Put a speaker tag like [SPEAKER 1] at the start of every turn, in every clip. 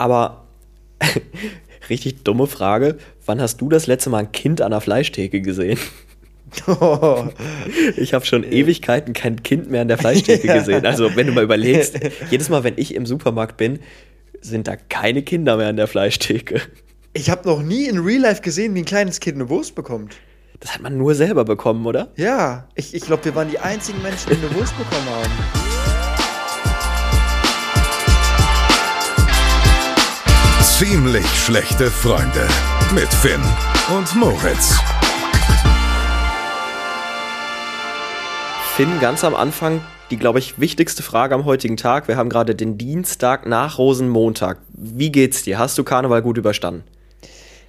[SPEAKER 1] Aber richtig dumme Frage. Wann hast du das letzte Mal ein Kind an der Fleischtheke gesehen? Oh. Ich habe schon Ewigkeiten kein Kind mehr an der Fleischtheke ja. gesehen. Also wenn du mal überlegst, jedes Mal, wenn ich im Supermarkt bin, sind da keine Kinder mehr an der Fleischtheke.
[SPEAKER 2] Ich habe noch nie in Real Life gesehen, wie ein kleines Kind eine Wurst bekommt.
[SPEAKER 1] Das hat man nur selber bekommen, oder?
[SPEAKER 2] Ja, ich, ich glaube, wir waren die einzigen Menschen, die eine Wurst bekommen haben.
[SPEAKER 3] Ziemlich schlechte Freunde mit Finn und Moritz.
[SPEAKER 1] Finn, ganz am Anfang die, glaube ich, wichtigste Frage am heutigen Tag. Wir haben gerade den Dienstag nach Rosenmontag. Wie geht's dir? Hast du Karneval gut überstanden?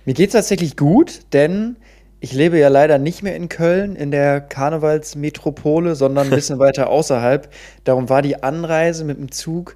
[SPEAKER 2] Mir geht's tatsächlich gut, denn ich lebe ja leider nicht mehr in Köln, in der Karnevalsmetropole, sondern ein bisschen weiter außerhalb. Darum war die Anreise mit dem Zug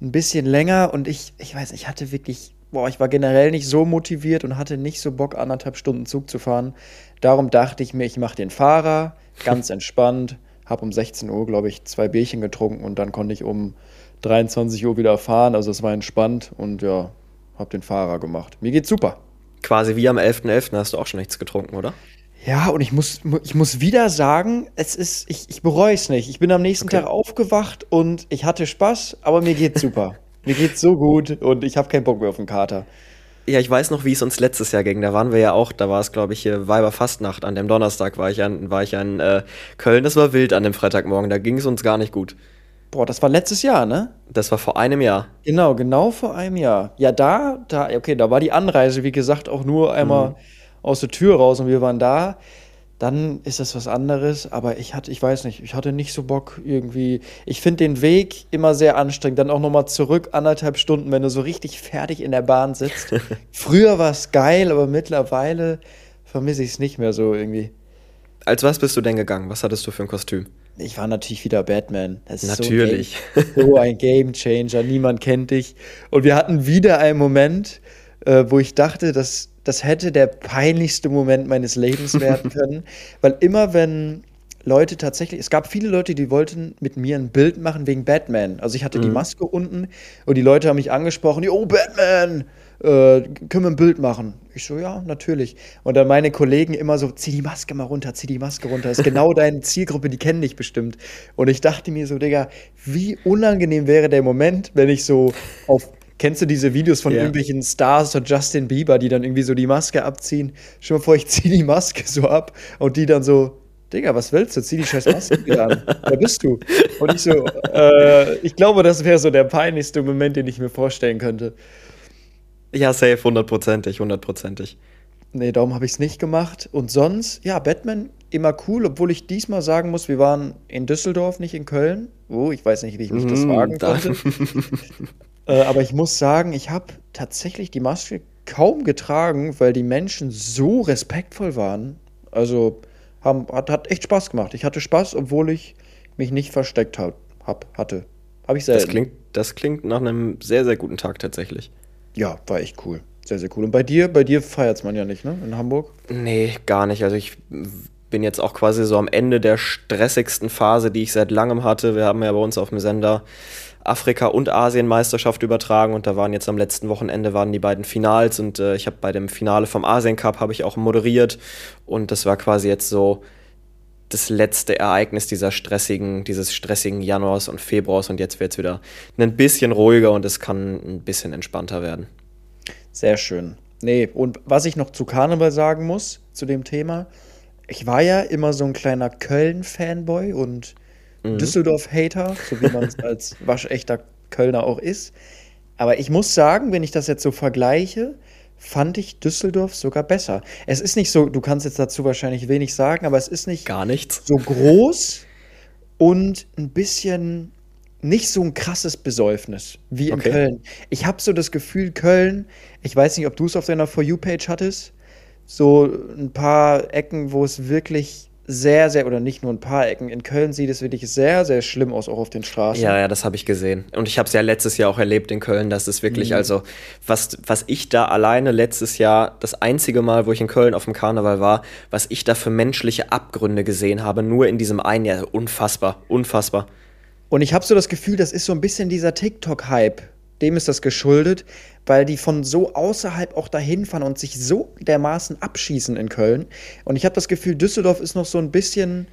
[SPEAKER 2] ein bisschen länger und ich, ich weiß, ich hatte wirklich, boah, ich war generell nicht so motiviert und hatte nicht so Bock, anderthalb Stunden Zug zu fahren. Darum dachte ich mir, ich mache den Fahrer, ganz entspannt, habe um 16 Uhr, glaube ich, zwei Bierchen getrunken und dann konnte ich um 23 Uhr wieder fahren. Also es war entspannt und ja, habe den Fahrer gemacht. Mir geht's super
[SPEAKER 1] quasi wie am 11.11. .11. hast du auch schon nichts getrunken, oder?
[SPEAKER 2] Ja, und ich muss, ich muss wieder sagen, es ist, ich, ich bereue es nicht. Ich bin am nächsten okay. Tag aufgewacht und ich hatte Spaß, aber mir geht's super. mir geht's so gut und ich habe keinen Bock mehr auf den Kater.
[SPEAKER 1] Ja, ich weiß noch, wie es uns letztes Jahr ging. Da waren wir ja auch, da war es, glaube ich, hier Weiberfastnacht. An dem Donnerstag war ich, an, war ich in äh, Köln. Das war wild an dem Freitagmorgen. Da ging es uns gar nicht gut.
[SPEAKER 2] Boah, das war letztes Jahr, ne?
[SPEAKER 1] Das war vor einem Jahr.
[SPEAKER 2] Genau, genau vor einem Jahr. Ja, da, da, okay, da war die Anreise, wie gesagt, auch nur einmal mhm. aus der Tür raus und wir waren da. Dann ist das was anderes, aber ich hatte, ich weiß nicht, ich hatte nicht so Bock irgendwie. Ich finde den Weg immer sehr anstrengend. Dann auch nochmal zurück, anderthalb Stunden, wenn du so richtig fertig in der Bahn sitzt. Früher war es geil, aber mittlerweile vermisse ich es nicht mehr so irgendwie.
[SPEAKER 1] Als was bist du denn gegangen? Was hattest du für ein Kostüm?
[SPEAKER 2] Ich war natürlich wieder Batman.
[SPEAKER 1] natürlich.
[SPEAKER 2] So ein, Game, so ein Game Changer. Niemand kennt dich. Und wir hatten wieder einen Moment, äh, wo ich dachte, dass das hätte der peinlichste Moment meines Lebens werden können. Weil immer wenn Leute tatsächlich, es gab viele Leute, die wollten mit mir ein Bild machen wegen Batman. Also ich hatte mhm. die Maske unten und die Leute haben mich angesprochen, oh Batman, äh, können wir ein Bild machen? Ich so, ja, natürlich. Und dann meine Kollegen immer so, zieh die Maske mal runter, zieh die Maske runter. Das ist genau deine Zielgruppe, die kennen dich bestimmt. Und ich dachte mir so, Digga, wie unangenehm wäre der Moment, wenn ich so auf Kennst du diese Videos von yeah. irgendwelchen Stars oder Justin Bieber, die dann irgendwie so die Maske abziehen? Schon mal vor, ich ziehe die Maske so ab und die dann so, Digga, was willst du? Zieh die scheiß Maske wieder an. Wer bist du? Und ich so, äh, ich glaube, das wäre so der peinlichste Moment, den ich mir vorstellen könnte.
[SPEAKER 1] Ja, safe, hundertprozentig, hundertprozentig.
[SPEAKER 2] Nee, darum habe ich es nicht gemacht. Und sonst, ja, Batman immer cool, obwohl ich diesmal sagen muss, wir waren in Düsseldorf, nicht in Köln. Oh, ich weiß nicht, wie ich mich das wagen da. konnte. äh, aber ich muss sagen, ich habe tatsächlich die Maske kaum getragen, weil die Menschen so respektvoll waren. Also haben, hat, hat echt Spaß gemacht. Ich hatte Spaß, obwohl ich mich nicht versteckt hab, hab hatte. Habe ich selten.
[SPEAKER 1] Das klingt, das klingt nach einem sehr, sehr guten Tag tatsächlich.
[SPEAKER 2] Ja, war echt cool. Sehr, sehr cool. Und bei dir, bei dir feiert man ja nicht, ne? In Hamburg?
[SPEAKER 1] Nee, gar nicht. Also ich bin jetzt auch quasi so am Ende der stressigsten Phase, die ich seit langem hatte. Wir haben ja bei uns auf dem Sender Afrika- und Asienmeisterschaft übertragen und da waren jetzt am letzten Wochenende waren die beiden Finals und äh, ich habe bei dem Finale vom Asien Cup habe ich auch moderiert und das war quasi jetzt so das letzte Ereignis dieser stressigen, dieses stressigen Januars und Februars und jetzt wird es wieder ein bisschen ruhiger und es kann ein bisschen entspannter werden.
[SPEAKER 2] Sehr schön. Nee, und was ich noch zu Karneval sagen muss, zu dem Thema, ich war ja immer so ein kleiner Köln-Fanboy und mhm. Düsseldorf-Hater, so wie man es als waschechter Kölner auch ist. Aber ich muss sagen, wenn ich das jetzt so vergleiche, fand ich Düsseldorf sogar besser. Es ist nicht so, du kannst jetzt dazu wahrscheinlich wenig sagen, aber es ist nicht
[SPEAKER 1] gar nichts
[SPEAKER 2] so groß und ein bisschen nicht so ein krasses Besäufnis wie in okay. Köln. Ich habe so das Gefühl, Köln, ich weiß nicht, ob du es auf deiner For You-Page hattest, so ein paar Ecken, wo es wirklich sehr, sehr, oder nicht nur ein paar Ecken. In Köln sieht es wirklich sehr, sehr schlimm aus, auch auf den Straßen.
[SPEAKER 1] Ja, ja, das habe ich gesehen. Und ich habe es ja letztes Jahr auch erlebt in Köln, dass es wirklich, mhm. also, was, was ich da alleine letztes Jahr, das einzige Mal, wo ich in Köln auf dem Karneval war, was ich da für menschliche Abgründe gesehen habe, nur in diesem einen Jahr, unfassbar, unfassbar.
[SPEAKER 2] Und ich habe so das Gefühl, das ist so ein bisschen dieser TikTok-Hype, dem ist das geschuldet, weil die von so außerhalb auch dahin fahren und sich so dermaßen abschießen in Köln. Und ich habe das Gefühl, Düsseldorf ist noch so ein bisschen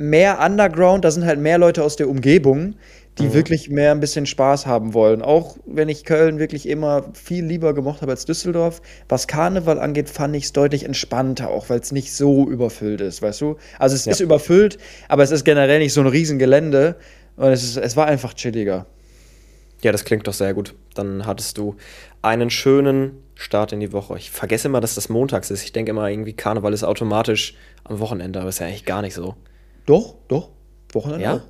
[SPEAKER 2] mehr Underground, da sind halt mehr Leute aus der Umgebung, die mhm. wirklich mehr ein bisschen Spaß haben wollen. Auch wenn ich Köln wirklich immer viel lieber gemocht habe als Düsseldorf. Was Karneval angeht, fand ich es deutlich entspannter, auch weil es nicht so überfüllt ist, weißt du? Also es ja. ist überfüllt, aber es ist generell nicht so ein Riesengelände und es, ist, es war einfach chilliger.
[SPEAKER 1] Ja, das klingt doch sehr gut. Dann hattest du einen schönen Start in die Woche. Ich vergesse immer, dass das montags ist. Ich denke immer, irgendwie Karneval ist automatisch am Wochenende, aber ist ja eigentlich gar nicht so.
[SPEAKER 2] Doch, doch. Wochenende
[SPEAKER 1] ja?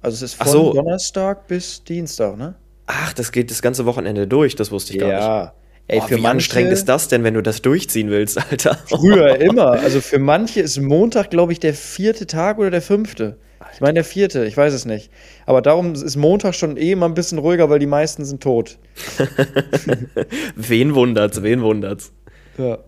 [SPEAKER 2] Also es ist von
[SPEAKER 1] so.
[SPEAKER 2] Donnerstag bis Dienstag, ne?
[SPEAKER 1] Ach, das geht das ganze Wochenende durch, das wusste ich
[SPEAKER 2] ja.
[SPEAKER 1] gar nicht.
[SPEAKER 2] Ja.
[SPEAKER 1] Ey, oh, für wie manche, anstrengend ist das denn, wenn du das durchziehen willst, Alter?
[SPEAKER 2] Früher immer. Also für manche ist Montag, glaube ich, der vierte Tag oder der fünfte. Ich meine der vierte, ich weiß es nicht. Aber darum ist Montag schon eh mal ein bisschen ruhiger, weil die meisten sind tot.
[SPEAKER 1] wen wundert's, wen wundert's?
[SPEAKER 2] Ja.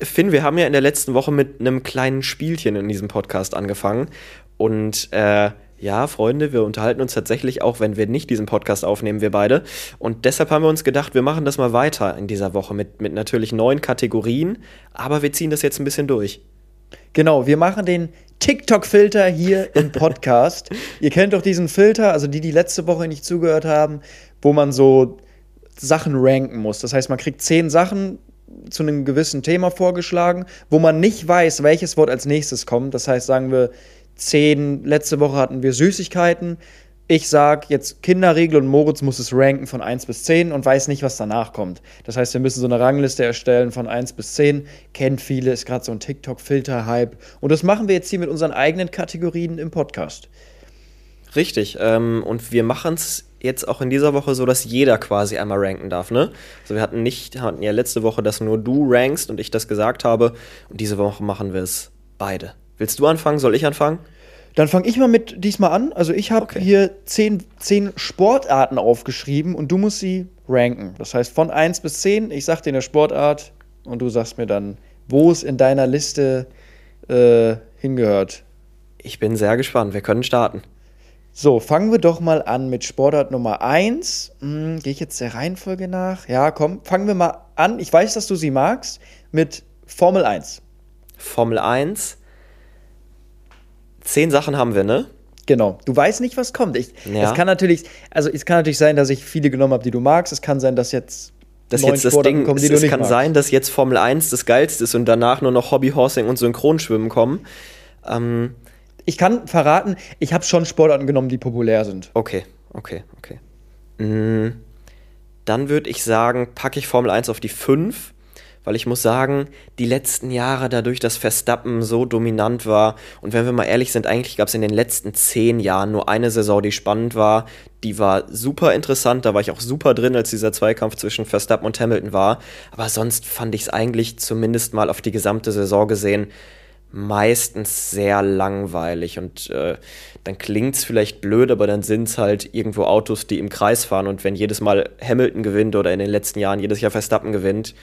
[SPEAKER 1] Finn, wir haben ja in der letzten Woche mit einem kleinen Spielchen in diesem Podcast angefangen. Und äh, ja, Freunde, wir unterhalten uns tatsächlich auch, wenn wir nicht diesen Podcast aufnehmen, wir beide. Und deshalb haben wir uns gedacht, wir machen das mal weiter in dieser Woche mit, mit natürlich neuen Kategorien, aber wir ziehen das jetzt ein bisschen durch.
[SPEAKER 2] Genau, wir machen den TikTok-Filter hier im Podcast. Ihr kennt doch diesen Filter, also die, die letzte Woche nicht zugehört haben, wo man so Sachen ranken muss. Das heißt, man kriegt zehn Sachen zu einem gewissen Thema vorgeschlagen, wo man nicht weiß, welches Wort als nächstes kommt. Das heißt, sagen wir, zehn, letzte Woche hatten wir Süßigkeiten. Ich sage jetzt Kinderregel und Moritz muss es ranken von 1 bis 10 und weiß nicht, was danach kommt. Das heißt, wir müssen so eine Rangliste erstellen von 1 bis 10. Kennt viele, ist gerade so ein TikTok-Filter-Hype. Und das machen wir jetzt hier mit unseren eigenen Kategorien im Podcast.
[SPEAKER 1] Richtig. Ähm, und wir machen es jetzt auch in dieser Woche so, dass jeder quasi einmal ranken darf, ne? Also wir hatten nicht, hatten ja letzte Woche, dass nur du rankst und ich das gesagt habe. Und diese Woche machen wir es beide. Willst du anfangen? Soll ich anfangen?
[SPEAKER 2] Dann fange ich mal mit diesmal an. Also ich habe okay. hier zehn, zehn Sportarten aufgeschrieben und du musst sie ranken. Das heißt von 1 bis 10, ich sag dir eine Sportart und du sagst mir dann, wo es in deiner Liste äh, hingehört.
[SPEAKER 1] Ich bin sehr gespannt. Wir können starten.
[SPEAKER 2] So, fangen wir doch mal an mit Sportart Nummer 1. Hm, Gehe ich jetzt der Reihenfolge nach? Ja, komm, fangen wir mal an. Ich weiß, dass du sie magst. Mit Formel 1.
[SPEAKER 1] Formel 1 Zehn Sachen haben wir, ne?
[SPEAKER 2] Genau. Du weißt nicht, was kommt. Ich, ja. Es kann natürlich, also es kann natürlich sein, dass ich viele genommen habe, die du magst. Es kann sein, dass jetzt
[SPEAKER 1] das jetzt das Ding, kommen, es, es kann magst. sein, dass jetzt Formel 1 das geilste ist und danach nur noch Hobbyhorsing und Synchronschwimmen kommen. Ähm,
[SPEAKER 2] ich kann verraten, ich habe schon Sportarten genommen, die populär sind.
[SPEAKER 1] Okay, okay, okay. Mhm. Dann würde ich sagen, packe ich Formel 1 auf die 5 weil ich muss sagen, die letzten Jahre dadurch, dass Verstappen so dominant war und wenn wir mal ehrlich sind, eigentlich gab es in den letzten zehn Jahren nur eine Saison, die spannend war. Die war super interessant, da war ich auch super drin, als dieser Zweikampf zwischen Verstappen und Hamilton war. Aber sonst fand ich es eigentlich zumindest mal auf die gesamte Saison gesehen meistens sehr langweilig und äh, dann es vielleicht blöd, aber dann sind es halt irgendwo Autos, die im Kreis fahren und wenn jedes Mal Hamilton gewinnt oder in den letzten Jahren jedes Jahr Verstappen gewinnt,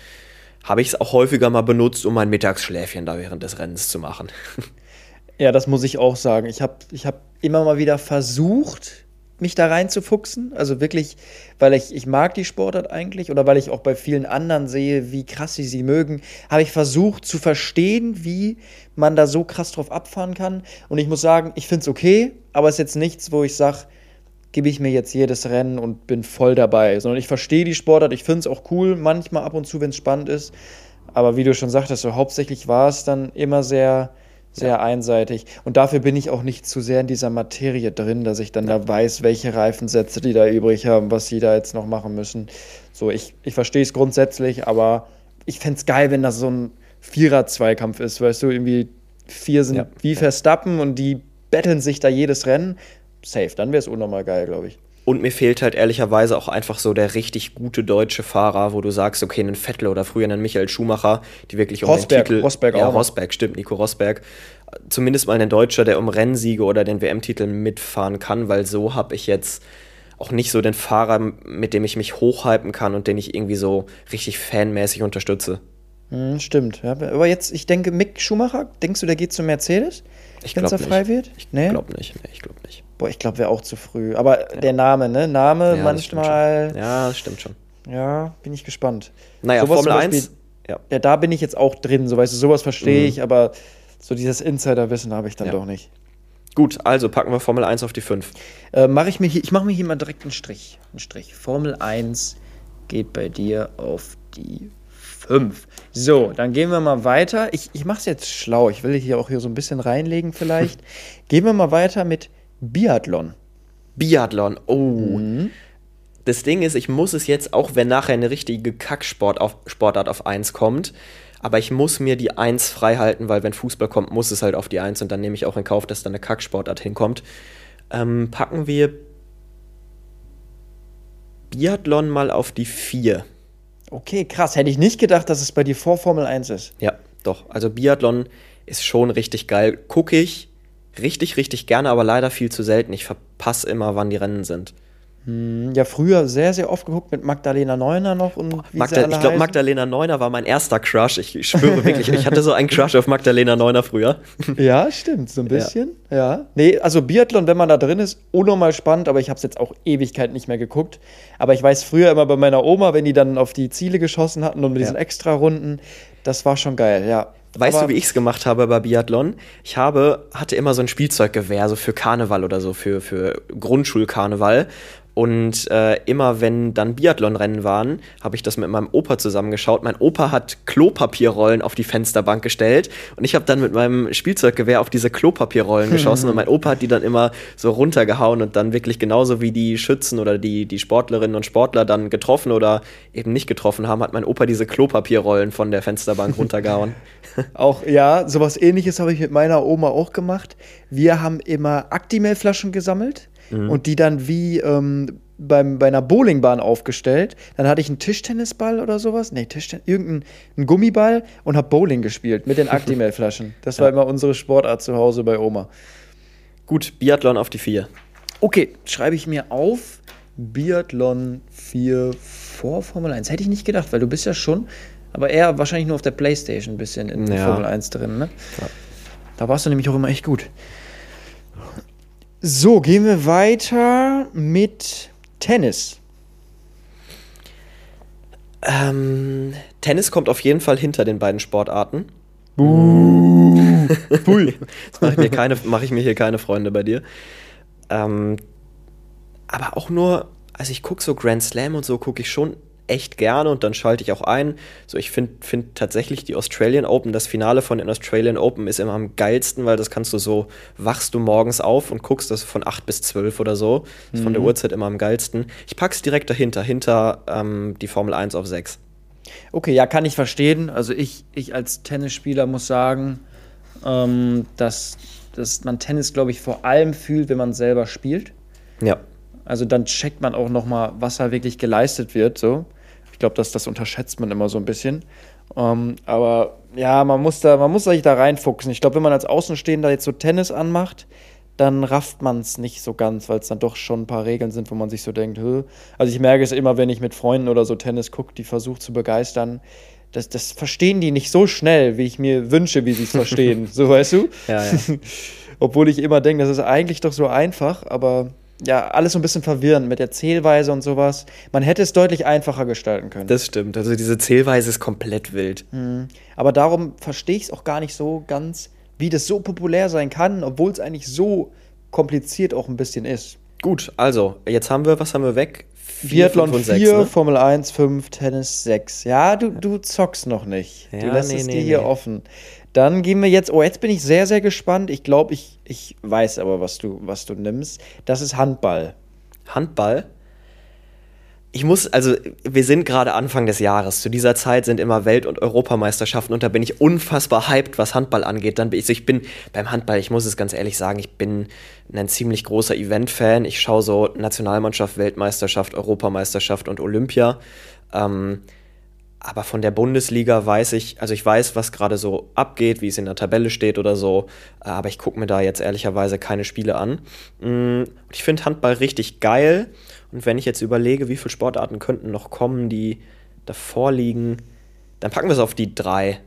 [SPEAKER 1] habe ich es auch häufiger mal benutzt, um mein Mittagsschläfchen da während des Rennens zu machen.
[SPEAKER 2] Ja, das muss ich auch sagen. Ich habe ich hab immer mal wieder versucht, mich da reinzufuchsen. Also wirklich, weil ich, ich mag die Sportart eigentlich oder weil ich auch bei vielen anderen sehe, wie krass sie sie mögen, habe ich versucht zu verstehen, wie man da so krass drauf abfahren kann. Und ich muss sagen, ich finde es okay, aber es ist jetzt nichts, wo ich sage, gebe ich mir jetzt jedes Rennen und bin voll dabei, sondern ich verstehe die Sportart, ich finde es auch cool, manchmal ab und zu, wenn es spannend ist. Aber wie du schon sagtest, so hauptsächlich war es dann immer sehr, sehr ja. einseitig. Und dafür bin ich auch nicht zu sehr in dieser Materie drin, dass ich dann ja. da weiß, welche Reifensätze die da übrig haben, was sie da jetzt noch machen müssen. So, ich, ich verstehe es grundsätzlich, aber ich fände es geil, wenn das so ein Vierer-Zweikampf ist, weißt du, irgendwie vier sind ja. wie Verstappen und die betteln sich da jedes Rennen safe. Dann wäre es unnormal geil, glaube ich.
[SPEAKER 1] Und mir fehlt halt ehrlicherweise auch einfach so der richtig gute deutsche Fahrer, wo du sagst, okay, einen Vettel oder früher einen Michael Schumacher, die wirklich um
[SPEAKER 2] Rosberg,
[SPEAKER 1] den Titel.
[SPEAKER 2] Rosberg
[SPEAKER 1] ja, auch. Rosberg, stimmt, Nico Rosberg. Zumindest mal ein Deutscher, der um Rennsiege oder den WM-Titel mitfahren kann, weil so habe ich jetzt auch nicht so den Fahrer, mit dem ich mich hochhypen kann und den ich irgendwie so richtig fanmäßig unterstütze.
[SPEAKER 2] Hm, stimmt. Ja, aber jetzt, ich denke, Mick Schumacher, denkst du, der geht zu Mercedes?
[SPEAKER 1] Wenn es frei
[SPEAKER 2] wird?
[SPEAKER 1] Ich nee? glaube nicht. Nee, ich glaube nicht.
[SPEAKER 2] Boah, ich glaube, wäre auch zu früh. Aber ja. der Name, ne? Name
[SPEAKER 1] ja,
[SPEAKER 2] manchmal.
[SPEAKER 1] Das ja, das stimmt schon.
[SPEAKER 2] Ja, bin ich gespannt.
[SPEAKER 1] Naja,
[SPEAKER 2] Sowas
[SPEAKER 1] Formel
[SPEAKER 2] Beispiel-
[SPEAKER 1] 1. Ja.
[SPEAKER 2] Ja, da bin ich jetzt auch drin, so weißt du, sowas verstehe
[SPEAKER 1] Mhm.
[SPEAKER 2] ich, aber so dieses Insiderwissen habe ich dann doch nicht.
[SPEAKER 1] Gut, also packen wir Formel 1 auf die 5.
[SPEAKER 2] Äh, mache ich mir hier, ich mache mir hier mal direkt einen Strich. Einen Strich. Formel 1 geht bei dir auf die 5. So, dann gehen wir mal weiter. Ich, ich mache es jetzt schlau. Ich will hier auch hier so ein bisschen reinlegen vielleicht. gehen wir mal weiter mit Biathlon.
[SPEAKER 1] Biathlon. Oh.
[SPEAKER 2] Mhm.
[SPEAKER 1] Das Ding ist, ich muss es jetzt, auch wenn nachher eine richtige Kacksport auf, Sportart auf 1 kommt, aber ich muss mir die 1 frei halten, weil wenn Fußball kommt, muss es halt auf die 1 und dann nehme ich auch in Kauf, dass da eine Kacksportart hinkommt. Ähm, packen wir Biathlon mal auf die 4.
[SPEAKER 2] Okay, krass. Hätte ich nicht gedacht, dass es bei dir vor Formel 1 ist.
[SPEAKER 1] Ja, doch. Also Biathlon ist schon richtig geil. Gucke ich richtig, richtig gerne, aber leider viel zu selten. Ich verpasse immer, wann die Rennen sind.
[SPEAKER 2] Hm, Ja, früher sehr, sehr oft geguckt mit Magdalena Neuner noch und wie
[SPEAKER 1] Magda ich glaube. Magdalena Neuner war mein erster Crush. Ich, ich schwöre wirklich, ich hatte so einen Crush auf Magdalena Neuner früher.
[SPEAKER 2] Ja, stimmt, so ein bisschen. Ja. Nee, also Biathlon, wenn man da drin ist, unnormal spannend, aber ich habe es jetzt auch Ewigkeit nicht mehr geguckt. Aber ich weiß früher immer bei meiner Oma, wenn die dann auf die Ziele geschossen hatten und mit
[SPEAKER 1] Ja.
[SPEAKER 2] diesen Extra-Runden, das war schon geil, ja.
[SPEAKER 1] Weißt
[SPEAKER 2] aber,
[SPEAKER 1] du, wie ich es gemacht habe bei Biathlon? Ich habe, hatte immer so ein Spielzeuggewehr, so für Karneval oder so, für, für Grundschulkarneval. Und äh, immer wenn dann Biathlonrennen waren, habe ich das mit meinem Opa zusammengeschaut. Mein Opa hat Klopapierrollen auf die Fensterbank gestellt und ich habe dann mit meinem Spielzeuggewehr auf diese Klopapierrollen geschossen und mein Opa hat die dann immer so runtergehauen und dann wirklich genauso wie die Schützen oder die, die Sportlerinnen und Sportler dann getroffen oder eben nicht getroffen haben, hat mein Opa diese Klopapierrollen von der Fensterbank runtergehauen.
[SPEAKER 2] Auch, ja, sowas ähnliches habe ich mit meiner Oma auch gemacht. Wir haben immer Actimel-Flaschen gesammelt und die dann wie ähm, beim, bei einer Bowlingbahn aufgestellt. Dann hatte ich einen Tischtennisball oder sowas. Nee, Tischtennis, irgendeinen einen Gummiball und habe Bowling gespielt mit den Actimel-Flaschen. Das war immer unsere Sportart zu Hause bei Oma.
[SPEAKER 1] Gut, Biathlon auf die 4.
[SPEAKER 2] Okay, schreibe ich mir auf. Biathlon 4 vor Formel 1. Hätte ich nicht gedacht, weil du bist ja schon, aber eher wahrscheinlich nur auf der Playstation ein bisschen in
[SPEAKER 1] Ja.
[SPEAKER 2] Formel 1 drin, ne? Da warst du nämlich auch immer echt gut. So, gehen wir weiter mit Tennis.
[SPEAKER 1] Ähm, Tennis kommt auf jeden Fall hinter den beiden Sportarten.
[SPEAKER 2] Pui.
[SPEAKER 1] Jetzt mache ich, mir keine- mach ich mir hier keine Freunde bei dir. Ähm, aber auch nur, also ich gucke so Grand Slam und so, gucke ich schon echt gerne und dann schalte ich auch ein. So, ich finde find tatsächlich die Australian Open, das Finale von den Australian Open ist immer am geilsten, weil das kannst du so, wachst du morgens auf und guckst das von 8 bis 12 oder so. Ist von der Uhrzeit immer am geilsten. Ich pack's direkt dahinter, hinter ähm, die Formel 1 auf 6.
[SPEAKER 2] Okay, ja, kann ich verstehen. Also ich, ich als Tennisspieler muss sagen, ähm, dass, dass man Tennis, glaube ich, vor allem fühlt, wenn man selber spielt.
[SPEAKER 1] Ja.
[SPEAKER 2] Also dann checkt man auch noch mal, was da wirklich geleistet wird. So, glaube, dass das unterschätzt man immer so ein bisschen. Ähm, aber ja, man muss da, man muss sich da reinfuchsen. Ich glaube, wenn man als Außenstehender jetzt so Tennis anmacht, dann rafft man es nicht so ganz, weil es dann doch schon ein paar Regeln sind, wo man sich so denkt, Hö. also ich merke es immer, wenn ich mit Freunden oder so Tennis gucke, die versucht zu begeistern. Das, das verstehen die nicht so schnell, wie ich mir wünsche, wie sie es verstehen. so weißt du?
[SPEAKER 1] Ja, ja.
[SPEAKER 2] Obwohl ich immer denke, das ist eigentlich doch so einfach, aber ja, alles so ein bisschen verwirrend mit der Zählweise und sowas. Man hätte es deutlich einfacher gestalten können.
[SPEAKER 1] Das stimmt. Also diese Zählweise ist komplett wild.
[SPEAKER 2] aber darum verstehe ich es auch gar nicht so ganz, wie das so populär sein kann, obwohl es eigentlich so kompliziert auch ein bisschen ist.
[SPEAKER 1] Gut, also, jetzt haben wir, was haben wir weg? Vier,
[SPEAKER 2] Biathlon
[SPEAKER 1] fünf
[SPEAKER 2] 4,
[SPEAKER 1] und sechs, ne?
[SPEAKER 2] Formel 1, 5, Tennis 6. Ja, du, du zockst noch nicht. du
[SPEAKER 1] Ja,
[SPEAKER 2] lässt
[SPEAKER 1] nee,
[SPEAKER 2] es
[SPEAKER 1] nee,
[SPEAKER 2] dir hier
[SPEAKER 1] nee.
[SPEAKER 2] offen. Dann gehen wir jetzt, oh, jetzt bin ich sehr, sehr gespannt. Ich glaube, ich, ich weiß aber, was du, was du nimmst. Das ist Handball.
[SPEAKER 1] Handball. Ich muss, also wir sind gerade Anfang des Jahres. Zu dieser Zeit sind immer Welt- und Europameisterschaften und da bin ich unfassbar hyped, was Handball angeht. Dann bin ich, ich bin beim Handball, ich muss es ganz ehrlich sagen, ich bin ein ziemlich großer Event-Fan. Ich schaue so Nationalmannschaft, Weltmeisterschaft, Europameisterschaft und Olympia. Ähm, aber von der Bundesliga weiß ich, also ich weiß, was gerade so abgeht, wie es in der Tabelle steht oder so, äh, aber ich gucke mir da jetzt ehrlicherweise keine Spiele an. Mm, Und ich finde Handball richtig geil. Und wenn ich jetzt überlege, wie viele Sportarten könnten noch kommen, die davor liegen, dann packen wir es auf die drei.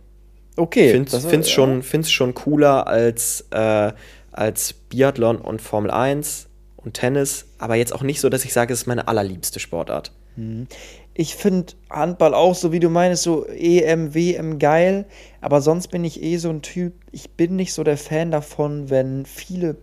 [SPEAKER 2] Okay.
[SPEAKER 1] Ich finde
[SPEAKER 2] das-
[SPEAKER 1] es
[SPEAKER 2] ja.
[SPEAKER 1] schon, find's schon cooler als, äh, als Biathlon und Formel 1 und Tennis, aber jetzt auch nicht so, dass ich sage, es ist meine allerliebste Sportart.
[SPEAKER 2] Ich finde Handball auch, so wie du meinst, so EM, WM geil. Aber sonst bin ich eh so ein Typ, ich bin nicht so der Fan davon, wenn viele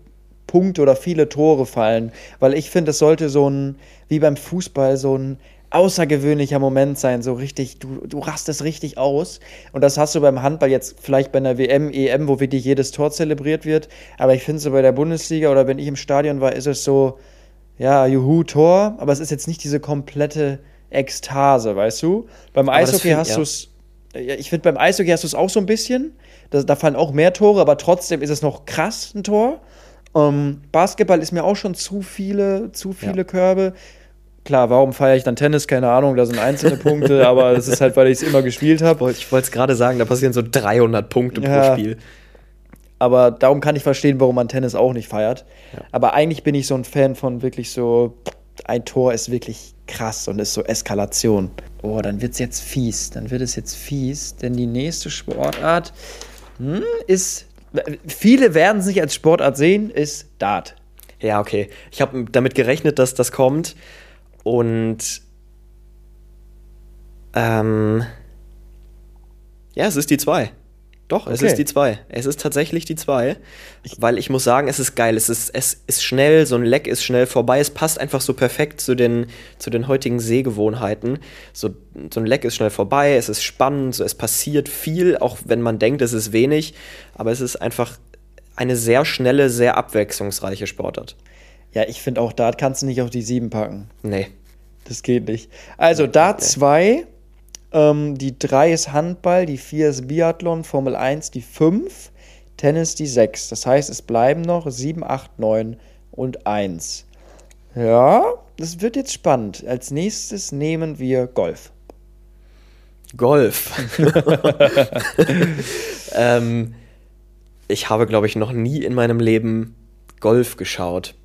[SPEAKER 2] Punkte oder viele Tore fallen. Weil ich finde, es sollte so ein, wie beim Fußball, so ein außergewöhnlicher Moment sein, so richtig, du, du rastest richtig aus. Und das hast du beim Handball jetzt vielleicht bei einer WM, EM, wo wirklich jedes Tor zelebriert wird. Aber ich finde so bei der Bundesliga oder wenn ich im Stadion war, ist es so, ja, juhu, Tor, aber es ist jetzt nicht diese komplette Ekstase, weißt du? Beim aber Eishockey find, hast ja. du es, ich finde, beim Eishockey hast du es auch so ein bisschen. Da, da fallen auch mehr Tore, aber trotzdem ist es noch krass, ein Tor. Ähm, Basketball ist mir auch schon zu viele, zu viele ja. Körbe. Klar, warum feiere ich dann Tennis? Keine Ahnung, da sind einzelne Punkte, aber das ist halt, weil ich es immer gespielt habe.
[SPEAKER 1] Ich wollte es gerade sagen, da passieren so 300 Punkte ja. pro Spiel.
[SPEAKER 2] Aber darum kann ich verstehen, warum man Tennis auch nicht feiert. Ja. Aber eigentlich bin ich so ein Fan von wirklich so, ein Tor ist wirklich krass und ist so Eskalation. Oh, dann wird es jetzt fies. Dann wird es jetzt fies, denn die nächste Sportart hm, ist. Viele werden es nicht als Sportart sehen, ist Dart.
[SPEAKER 1] Ja, okay. Ich habe damit gerechnet, dass das kommt. Und. Ähm. Ja, es ist die 2. Doch, es okay. ist die 2. Es ist tatsächlich die 2. Weil ich muss sagen, es ist geil. Es ist, es ist schnell, so ein Leck ist schnell vorbei. Es passt einfach so perfekt zu den, zu den heutigen Sehgewohnheiten. So, so ein Leck ist schnell vorbei, es ist spannend, so, es passiert viel, auch wenn man denkt, es ist wenig. Aber es ist einfach eine sehr schnelle, sehr abwechslungsreiche Sportart.
[SPEAKER 2] Ja, ich finde auch, Dart kannst du nicht auf die 7 packen.
[SPEAKER 1] Nee.
[SPEAKER 2] Das geht nicht. Also, Dart 2 ähm, die 3 ist Handball, die 4 ist Biathlon, Formel 1 die 5, Tennis die 6. Das heißt, es bleiben noch 7, 8, 9 und 1. Ja, das wird jetzt spannend. Als nächstes nehmen wir Golf.
[SPEAKER 1] Golf. ähm, ich habe, glaube ich, noch nie in meinem Leben Golf geschaut.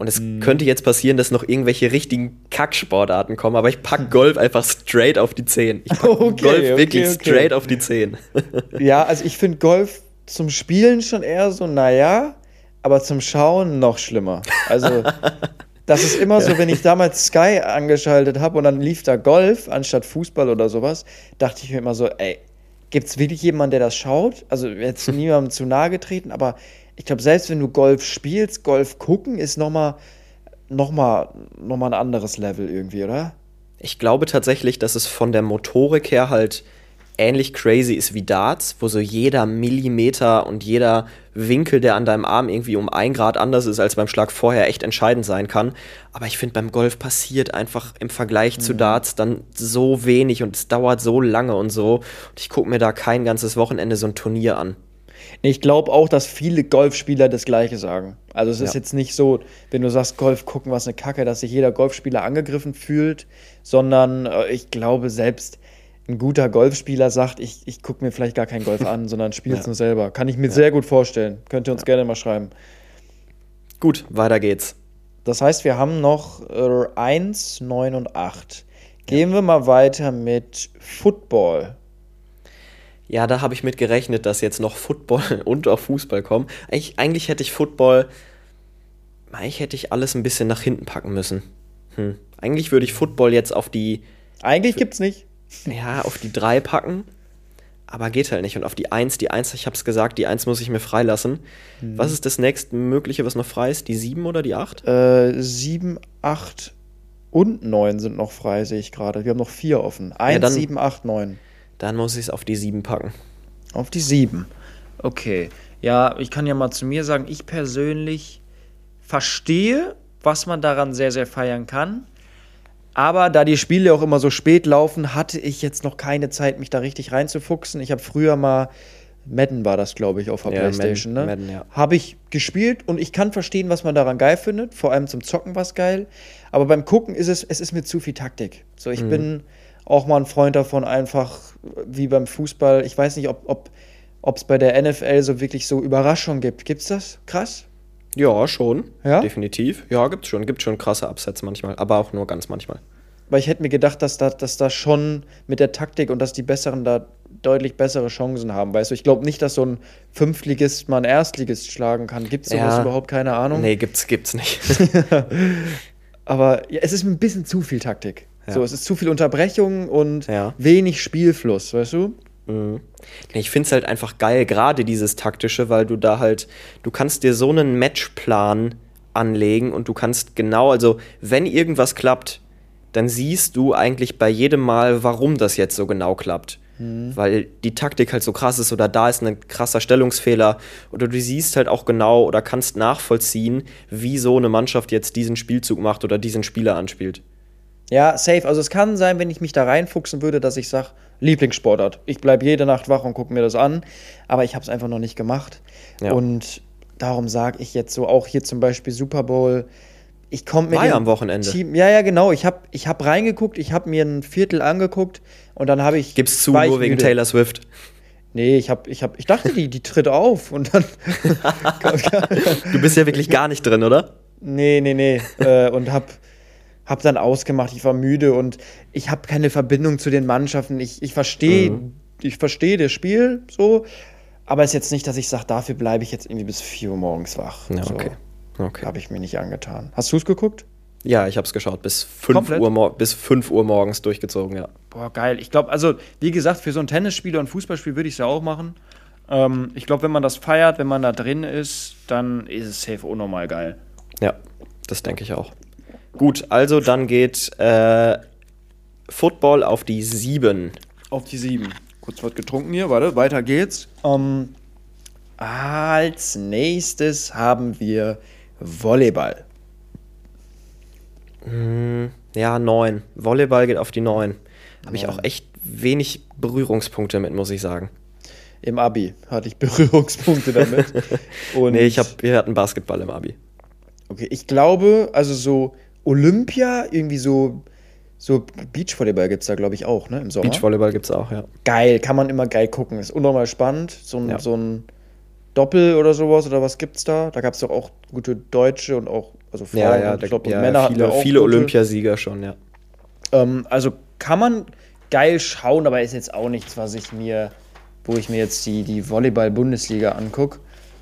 [SPEAKER 1] Und es mhm. könnte jetzt passieren, dass noch irgendwelche richtigen Kacksportarten kommen, aber ich packe Golf einfach straight auf die 10. Ich packe okay, Golf okay, wirklich okay. straight auf die 10.
[SPEAKER 2] ja, also ich finde Golf zum Spielen schon eher so, naja, aber zum Schauen noch schlimmer. Also, das ist immer so, wenn ich damals Sky angeschaltet habe und dann lief da Golf anstatt Fußball oder sowas, dachte ich mir immer so, ey, gibt es wirklich jemanden, der das schaut? Also jetzt niemandem zu nahe getreten, aber ich glaube, selbst wenn du Golf spielst, Golf gucken ist nochmal noch mal, noch mal ein anderes Level irgendwie, oder?
[SPEAKER 1] Ich glaube tatsächlich, dass es von der Motorik her halt ähnlich crazy ist wie Darts, wo so jeder Millimeter und jeder Winkel, der an deinem Arm irgendwie um ein Grad anders ist als beim Schlag vorher, echt entscheidend sein kann. Aber ich finde, beim Golf passiert einfach im Vergleich mhm. zu Darts dann so wenig und es dauert so lange und so. Und ich gucke mir da kein ganzes Wochenende so ein Turnier an.
[SPEAKER 2] Ich glaube auch, dass viele Golfspieler das Gleiche sagen. Also es ist jetzt nicht so, wenn du sagst, Golf gucken, was eine Kacke, dass sich jeder Golfspieler angegriffen fühlt, sondern äh, ich glaube selbst ein guter Golfspieler sagt, ich, ich gucke mir vielleicht gar kein Golf an, sondern spiele es ja. nur selber. Kann ich mir ja. sehr gut vorstellen. Könnt ihr uns ja. gerne mal schreiben.
[SPEAKER 1] Gut, weiter geht's.
[SPEAKER 2] Das heißt, wir haben noch äh, 1, 9 und 8. Gehen wir mal weiter mit Football.
[SPEAKER 1] Ja, da habe ich mit gerechnet, dass jetzt noch Football und auch Fußball kommen. Eigentlich, eigentlich hätte ich Football, eigentlich hätte ich alles ein bisschen nach hinten packen müssen. Hm. Eigentlich würde ich Football jetzt auf die.
[SPEAKER 2] Eigentlich gibt's nicht.
[SPEAKER 1] Ja, auf die 3 packen. Aber geht halt nicht. Und auf die 1, die 1, ich habe es gesagt, die 1 muss ich mir freilassen. Hm. Was ist das nächste mögliche, was noch frei ist? Die 7 oder die 8?
[SPEAKER 2] Äh, 7, 8 und 9 sind noch frei, sehe ich gerade. Wir haben noch vier offen. 1, ja, 7, 8, 9.
[SPEAKER 1] Dann muss ich es auf die 7 packen.
[SPEAKER 2] Auf die 7. Okay. Ja, ich kann ja mal zu mir sagen, ich persönlich verstehe, was man daran sehr, sehr feiern kann. Aber da die Spiele auch immer so spät laufen, hatte ich jetzt noch keine Zeit, mich da richtig reinzufuchsen. Ich habe früher mal Madden war das, glaube ich, auf der ja, Playstation. Madden, ne? Madden, ja. Habe ich gespielt und ich kann verstehen, was man daran geil findet. Vor allem zum Zocken war es geil. Aber beim Gucken ist es, es ist mir zu viel Taktik. So, ich mhm. bin auch mal ein Freund davon, einfach wie beim Fußball. Ich weiß nicht, ob es bei der NFL so wirklich so Überraschungen gibt. Gibt es das? Krass?
[SPEAKER 1] Ja, schon. Ja? Definitiv. Ja, gibt es schon. Gibt schon krasse Upsets manchmal, aber auch nur ganz manchmal.
[SPEAKER 2] Weil ich hätte mir gedacht, dass da, dass da schon mit der Taktik und dass die Besseren da deutlich bessere Chancen haben. Weißt du, ich glaube nicht, dass so ein Fünftligist mal einen Erstligist schlagen kann. Gibt es sowas ja. überhaupt? Keine Ahnung.
[SPEAKER 1] Nee, gibt's, gibt's nicht.
[SPEAKER 2] aber ja, es ist ein bisschen zu viel Taktik.
[SPEAKER 1] Ja.
[SPEAKER 2] So, es ist zu viel Unterbrechung und
[SPEAKER 1] Ja.
[SPEAKER 2] wenig Spielfluss, weißt du?
[SPEAKER 1] Nee, Ich finde es halt einfach geil, gerade dieses taktische, weil du da halt, du kannst dir so einen Matchplan anlegen und du kannst genau, also wenn irgendwas klappt, dann siehst du eigentlich bei jedem Mal, warum das jetzt so genau klappt. Weil die Taktik halt so krass ist oder da ist ein krasser Stellungsfehler oder du siehst halt auch genau oder kannst nachvollziehen, wie so eine Mannschaft jetzt diesen Spielzug macht oder diesen Spieler anspielt.
[SPEAKER 2] Ja, safe. Also es kann sein, wenn ich mich da reinfuchsen würde, dass ich sage, Lieblingssportart. Ich bleibe jede Nacht wach und gucke mir das an. Aber ich habe es einfach noch nicht gemacht.
[SPEAKER 1] Ja.
[SPEAKER 2] Und darum sage ich jetzt so, auch hier zum Beispiel Super Bowl. Ich komme mit
[SPEAKER 1] War ja am Wochenende.
[SPEAKER 2] Team, ja, ja, genau. Ich habe ich hab reingeguckt, ich habe mir ein Viertel angeguckt und dann habe ich.
[SPEAKER 1] Gib's zu, nur wegen. Taylor Swift.
[SPEAKER 2] Nee, ich, hab, ich, hab, ich dachte, die, die tritt auf und dann.
[SPEAKER 1] Du bist ja wirklich gar nicht drin, oder?
[SPEAKER 2] Nee, nee, nee. äh, und hab, hab dann ausgemacht, ich war müde und ich habe keine Verbindung zu den Mannschaften. Ich, ich verstehe
[SPEAKER 1] Mhm.
[SPEAKER 2] ich verstehe das Spiel so, aber es ist jetzt nicht, dass ich sage, dafür bleibe ich jetzt irgendwie bis 4 Uhr morgens wach.
[SPEAKER 1] Ja,
[SPEAKER 2] so,
[SPEAKER 1] okay. okay.
[SPEAKER 2] Habe ich mir nicht angetan. Hast du es geguckt?
[SPEAKER 1] Ja, ich hab's geschaut. Bis 5
[SPEAKER 2] Komplett?
[SPEAKER 1] Uhr, mor- bis 5 Uhr morgens durchgezogen, ja.
[SPEAKER 2] Boah, geil. Ich glaube, also, wie gesagt, für so ein Tennisspiel und ein Fußballspiel würde ich es ja auch machen. Ähm, ich glaube, wenn man das feiert, wenn man da drin ist, dann ist es safe unnormal geil.
[SPEAKER 1] Ja, das denke ich auch. Gut, also dann geht äh, Football auf die 7.
[SPEAKER 2] Auf die 7. Kurz was getrunken hier, warte, weiter geht's. Ähm, als nächstes haben wir Volleyball.
[SPEAKER 1] Ja, 9. Volleyball geht auf die 9. Habe ich auch echt wenig Berührungspunkte mit, muss ich sagen.
[SPEAKER 2] Im Abi hatte ich Berührungspunkte damit. Und
[SPEAKER 1] Nee, ich hab, wir hatten Basketball im Abi.
[SPEAKER 2] Okay, ich glaube, also so Olympia, irgendwie so, so Beachvolleyball gibt es da, glaube ich, auch, ne? Im Sommer.
[SPEAKER 1] Beachvolleyball gibt's auch, ja.
[SPEAKER 2] Geil, kann man immer geil gucken. Ist unnormal spannend. So ein,
[SPEAKER 1] Ja.
[SPEAKER 2] so ein Doppel oder sowas oder was gibt's da? Da gab es doch auch gute Deutsche und auch, also Frauen
[SPEAKER 1] Ja, ja,
[SPEAKER 2] und, glaub,
[SPEAKER 1] gibt ja
[SPEAKER 2] Männer
[SPEAKER 1] viele,
[SPEAKER 2] auch
[SPEAKER 1] viele
[SPEAKER 2] gute.
[SPEAKER 1] Olympiasieger schon, ja.
[SPEAKER 2] Ähm, also kann man geil schauen, aber ist jetzt auch nichts, was ich mir, wo ich mir jetzt die, die Volleyball-Bundesliga angucke.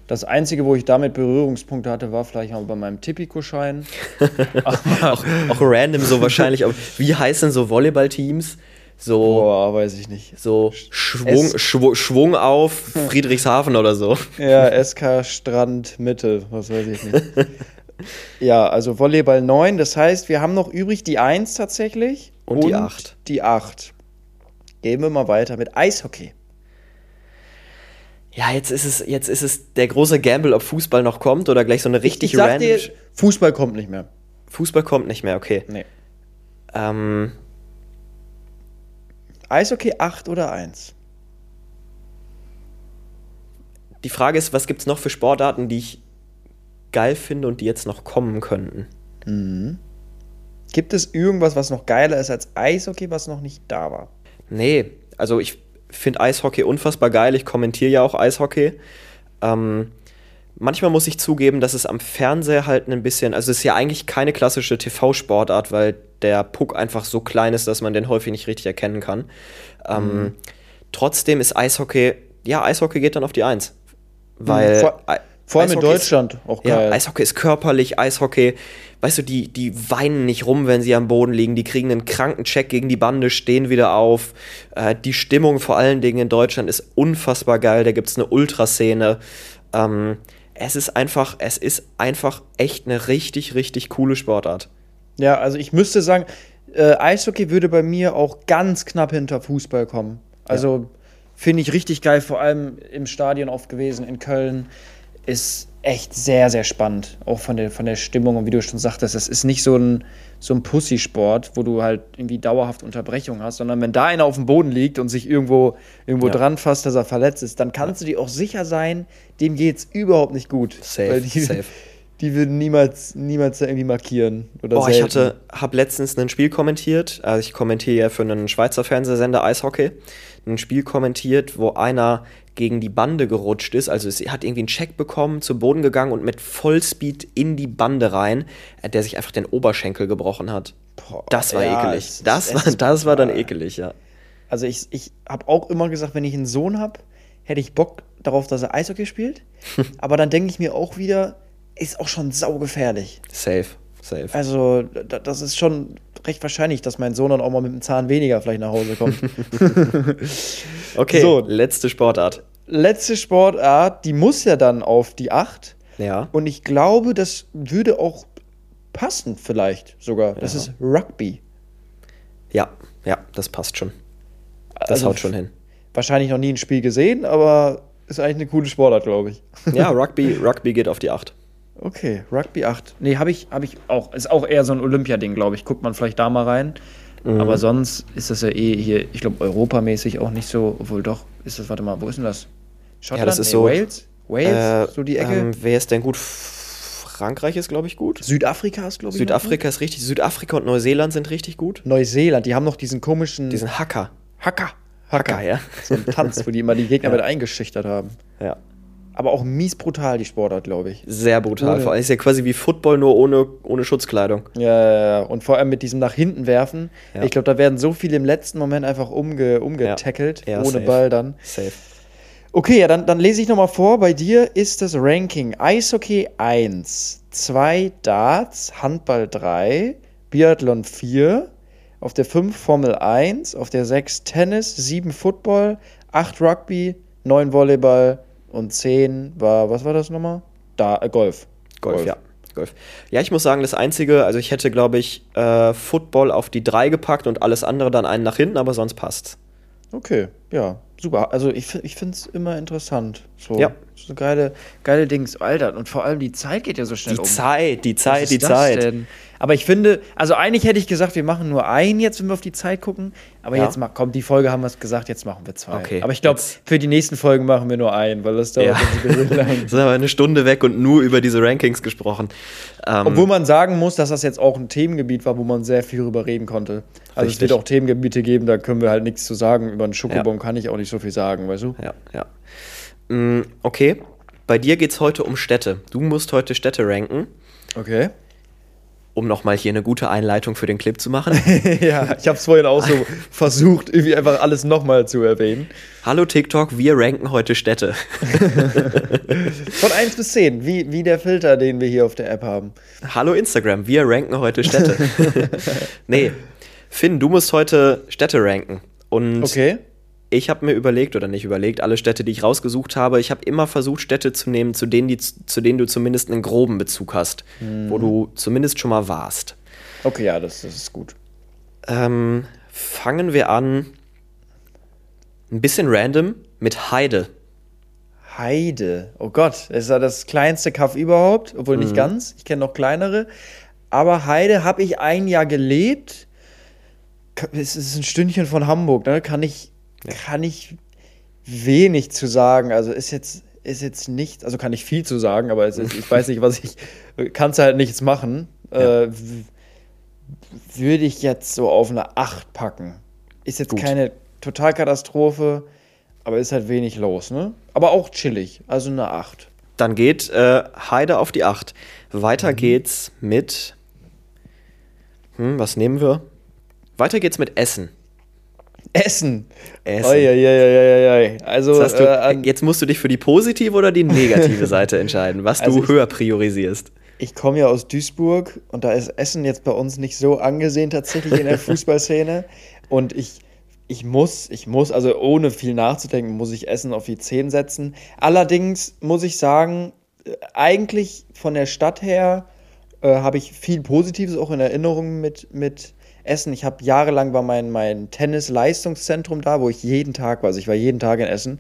[SPEAKER 2] Das Einzige, wo ich damit Berührungspunkte hatte, war vielleicht mal bei meinem Tipico-Schein.
[SPEAKER 1] Auch random so wahrscheinlich. aber wie heißen so Volleyballteams? So,
[SPEAKER 2] Boah, weiß ich nicht.
[SPEAKER 1] so Schwung, Schw Schwung auf Friedrichshafen oder so.
[SPEAKER 2] Ja, SK Strand Mitte, was weiß ich nicht. ja, also Volleyball 9, das heißt, wir haben noch übrig die 1 tatsächlich.
[SPEAKER 1] Und die acht.
[SPEAKER 2] Die 8. Gehen wir mal weiter mit Eishockey.
[SPEAKER 1] Ja, jetzt ist es, jetzt ist es der große Gamble, ob Fußball noch kommt oder gleich so eine richtig
[SPEAKER 2] ich sag
[SPEAKER 1] random.
[SPEAKER 2] dir, Fußball kommt nicht mehr.
[SPEAKER 1] Fußball kommt nicht mehr, okay.
[SPEAKER 2] Nee.
[SPEAKER 1] Ähm,
[SPEAKER 2] Eishockey 8 oder 1?
[SPEAKER 1] die Frage ist, was gibt es noch für Sportarten, die ich geil finde und die jetzt noch kommen könnten?
[SPEAKER 2] Gibt es irgendwas, was noch geiler ist als Eishockey, was noch nicht da war?
[SPEAKER 1] Nee, also ich finde Eishockey unfassbar geil. Ich kommentiere ja auch Eishockey. Ähm, manchmal muss ich zugeben, dass es am Fernseher halt ein bisschen, also es ist ja eigentlich keine klassische TV-Sportart, weil der Puck einfach so klein ist, dass man den häufig nicht richtig erkennen kann. Ähm, Trotzdem ist Eishockey, ja, Eishockey geht dann auf die Eins. Weil
[SPEAKER 2] Vor-
[SPEAKER 1] Ei-
[SPEAKER 2] Vor allem in
[SPEAKER 1] Eishockey ist-
[SPEAKER 2] Deutschland auch
[SPEAKER 1] ja,
[SPEAKER 2] geil.
[SPEAKER 1] Eishockey ist körperlich, Eishockey, weißt du, die, die weinen nicht rum, wenn sie am Boden liegen, die kriegen einen kranken Check gegen die Bande, stehen wieder auf. Äh, die Stimmung vor allen Dingen in Deutschland ist unfassbar geil, da gibt es eine Ultraszene. Ähm, es ist einfach, es ist einfach echt eine richtig, richtig coole Sportart.
[SPEAKER 2] Ja, also ich müsste sagen, äh, Eishockey würde bei mir auch ganz knapp hinter Fußball kommen. Also finde ich richtig geil, vor allem im Stadion oft gewesen in Köln. Ist echt sehr, sehr spannend. Auch von der, von der Stimmung und wie du schon sagtest, es ist nicht so ein, so ein Pussy-Sport, wo du halt irgendwie dauerhaft Unterbrechung hast, sondern wenn da einer auf dem Boden liegt und sich irgendwo, irgendwo
[SPEAKER 1] Ja.
[SPEAKER 2] dran fasst, dass er verletzt ist, dann kannst du dir auch sicher sein, dem geht's überhaupt nicht gut.
[SPEAKER 1] Safe,
[SPEAKER 2] die,
[SPEAKER 1] safe.
[SPEAKER 2] die würden niemals, niemals irgendwie markieren. Oder
[SPEAKER 1] Boah, ich
[SPEAKER 2] selten.
[SPEAKER 1] hatte, habe letztens ein Spiel kommentiert. Also ich kommentiere ja für einen Schweizer Fernsehsender Eishockey. Ein Spiel kommentiert, wo einer gegen die Bande gerutscht ist. Also es hat irgendwie einen Check bekommen, zu Boden gegangen und mit Vollspeed in die Bande rein, äh, der sich einfach den Oberschenkel gebrochen hat.
[SPEAKER 2] Boah,
[SPEAKER 1] Das war
[SPEAKER 2] ja,
[SPEAKER 1] ekelig.
[SPEAKER 2] es
[SPEAKER 1] Das
[SPEAKER 2] es
[SPEAKER 1] war, das war dann ekelig, ja.
[SPEAKER 2] Also ich, ich habe auch immer gesagt, wenn ich einen Sohn habe, hätte ich Bock darauf, dass er Eishockey spielt. Aber dann denke ich mir auch wieder, ist auch schon saugefährlich.
[SPEAKER 1] Safe, safe.
[SPEAKER 2] Also da- das ist schon, recht wahrscheinlich, dass mein Sohn dann auch mal mit einem Zahn weniger vielleicht nach Hause kommt.
[SPEAKER 1] Okay,
[SPEAKER 2] So.
[SPEAKER 1] letzte Sportart.
[SPEAKER 2] Letzte Sportart, die muss ja dann auf die 8.
[SPEAKER 1] Ja.
[SPEAKER 2] Und ich glaube, das würde auch passen, vielleicht sogar. Das
[SPEAKER 1] Ja.
[SPEAKER 2] ist Rugby.
[SPEAKER 1] Ja, ja, das passt schon. Das
[SPEAKER 2] Also
[SPEAKER 1] haut schon hin.
[SPEAKER 2] Wahrscheinlich noch nie ein Spiel gesehen, aber ist eigentlich eine coole Sportart, glaube ich.
[SPEAKER 1] Ja, Rugby, Rugby geht auf die 8.
[SPEAKER 2] Okay, Rugby 8. Nee, habe ich, hab ich auch. Ist auch eher so ein Olympiading, glaube ich. Guckt man vielleicht da mal rein.
[SPEAKER 1] Mhm.
[SPEAKER 2] Aber sonst ist das ja eh hier, ich glaube, europamäßig auch nicht so. Obwohl doch, ist das, warte mal, wo ist denn das? Schottland?
[SPEAKER 1] das ist
[SPEAKER 2] Nee,
[SPEAKER 1] so-
[SPEAKER 2] Wales? Wales?
[SPEAKER 1] Äh,
[SPEAKER 2] so die Ecke?
[SPEAKER 1] Ähm, wer ist denn gut? Frankreich ist, glaube ich, gut.
[SPEAKER 2] Südafrika ist, glaube ich.
[SPEAKER 1] Südafrika ist richtig. Südafrika und Neuseeland sind richtig gut.
[SPEAKER 2] ne? Neuseeland, die haben noch diesen komischen.
[SPEAKER 1] Diesen Hacker.
[SPEAKER 2] Hacker.
[SPEAKER 1] Hacker, ja.
[SPEAKER 2] So ein Tanz, wo die immer die Gegner
[SPEAKER 1] Ja.
[SPEAKER 2] mit eingeschüchtert haben.
[SPEAKER 1] Ja.
[SPEAKER 2] Aber auch mies brutal, die Sportart, glaube ich.
[SPEAKER 1] Sehr brutal.
[SPEAKER 2] Ohne-
[SPEAKER 1] Vor allem ist ja quasi wie Football, nur ohne, ohne Schutzkleidung.
[SPEAKER 2] Ja, ja, ja. Und vor allem mit diesem nach hinten werfen.
[SPEAKER 1] Ja.
[SPEAKER 2] Ich glaube, da werden so viele im letzten Moment einfach umge umgetackelt,
[SPEAKER 1] Ja,
[SPEAKER 2] ohne
[SPEAKER 1] safe.
[SPEAKER 2] Ball dann.
[SPEAKER 1] Safe.
[SPEAKER 2] Okay, ja, dann, dann lese ich nochmal vor. Bei dir ist das Ranking Eishockey 1, 2 Darts, Handball 3, Biathlon 4, auf der 5 Formel 1, auf der 6 Tennis, 7 Football, 8 Rugby, 9 Volleyball und 10 war, was war das nochmal? Da, äh, Golf.
[SPEAKER 1] Golf, ja. Golf. Ja, ich muss sagen, das Einzige, also ich hätte, glaube ich, äh, Football auf die 3 gepackt und alles andere dann einen nach hinten, aber sonst passt's.
[SPEAKER 2] Okay, ja, super. Also ich, ich finde es immer interessant. So,
[SPEAKER 1] Ja.
[SPEAKER 2] So geile, geile Dings. Alter, und vor allem die Zeit geht ja so schnell
[SPEAKER 1] Die
[SPEAKER 2] um.
[SPEAKER 1] Zeit, die
[SPEAKER 2] Was
[SPEAKER 1] Zeit,
[SPEAKER 2] ist
[SPEAKER 1] die
[SPEAKER 2] das
[SPEAKER 1] Zeit.
[SPEAKER 2] Denn? Aber ich finde, also eigentlich hätte ich gesagt, wir machen nur einen jetzt, wenn wir auf die Zeit gucken. Aber
[SPEAKER 1] Ja.
[SPEAKER 2] jetzt mal, komm, die Folge haben wir es gesagt, jetzt machen wir zwei.
[SPEAKER 1] Okay,
[SPEAKER 2] aber ich glaube, für die nächsten Folgen machen wir nur einen, weil das dauert
[SPEAKER 1] Ja.
[SPEAKER 2] ein bisschen lang.
[SPEAKER 1] Wir sind aber eine Stunde weg und nur über diese Rankings gesprochen. Ähm,
[SPEAKER 2] Obwohl man sagen muss, dass das jetzt auch ein Themengebiet war, wo man sehr viel drüber reden konnte. Also es
[SPEAKER 1] Richtig.
[SPEAKER 2] wird auch Themengebiete geben, da können wir halt nichts zu sagen. Über einen Schokobon kann ich auch nicht so viel sagen, weißt du?
[SPEAKER 1] Ja, ja. Mm, okay, bei dir geht's heute um Städte. Du musst heute Städte ranken,
[SPEAKER 2] Okay.
[SPEAKER 1] um nochmal hier eine gute Einleitung für den Clip zu machen.
[SPEAKER 2] ja, ich habe es vorhin auch so versucht, irgendwie einfach alles nochmal zu erwähnen.
[SPEAKER 1] Hallo TikTok, wir ranken heute Städte.
[SPEAKER 2] Von 1 bis 10, wie, wie der Filter, den wir hier auf der App haben.
[SPEAKER 1] Hallo Instagram, wir ranken heute Städte. nee, Finn, du musst heute Städte ranken. Und
[SPEAKER 2] Okay.
[SPEAKER 1] Ich habe mir überlegt, oder nicht überlegt, alle Städte, die ich rausgesucht habe, ich habe immer versucht, Städte zu nehmen, zu denen, die, zu denen du zumindest einen groben Bezug hast, wo du zumindest schon mal warst.
[SPEAKER 2] Okay, ja, das, das ist gut.
[SPEAKER 1] Ähm, fangen wir an, ein bisschen random, mit Heide.
[SPEAKER 2] Heide. Oh Gott, das ist ja das kleinste Kaff überhaupt, obwohl
[SPEAKER 1] Mhm.
[SPEAKER 2] nicht ganz. Ich kenne noch kleinere. Aber Heide habe ich ein Jahr gelebt. Es ist ein Stündchen von Hamburg, ne? Kann ich, kann ich wenig zu sagen. Also ist jetzt, ist jetzt nicht, also kann ich viel zu sagen, aber ist, ich weiß nicht, was ich, kannst halt nichts machen. Äh, w- würde ich jetzt so auf eine 8 packen. Ist jetzt
[SPEAKER 1] Gut.
[SPEAKER 2] keine Totalkatastrophe, aber ist halt wenig los, ne? Aber auch chillig, also eine 8.
[SPEAKER 1] Dann geht äh, Heide auf die 8. Weiter geht's mit. Hm, was nehmen wir? Weiter geht's mit Essen.
[SPEAKER 2] Essen.
[SPEAKER 1] Essen.
[SPEAKER 2] Oi, oi, oi. Also,
[SPEAKER 1] du,
[SPEAKER 2] äh,
[SPEAKER 1] jetzt musst du dich für die positive oder die negative Seite entscheiden, was
[SPEAKER 2] Also
[SPEAKER 1] du
[SPEAKER 2] ich-
[SPEAKER 1] höher priorisierst.
[SPEAKER 2] ich komme ja aus Duisburg und da ist Essen jetzt bei uns nicht so angesehen tatsächlich in der Fußballszene. Und ich, ich muss, ich muss, also ohne viel nachzudenken, muss ich Essen auf die 10 setzen. Allerdings muss ich sagen, äh, eigentlich von der Stadt her äh, habe ich viel Positives auch in Erinnerung mit, mit Essen. Ich habe jahrelang war mein, mein Tennis-Leistungszentrum da, wo ich jeden Tag war. Also ich war jeden Tag in Essen.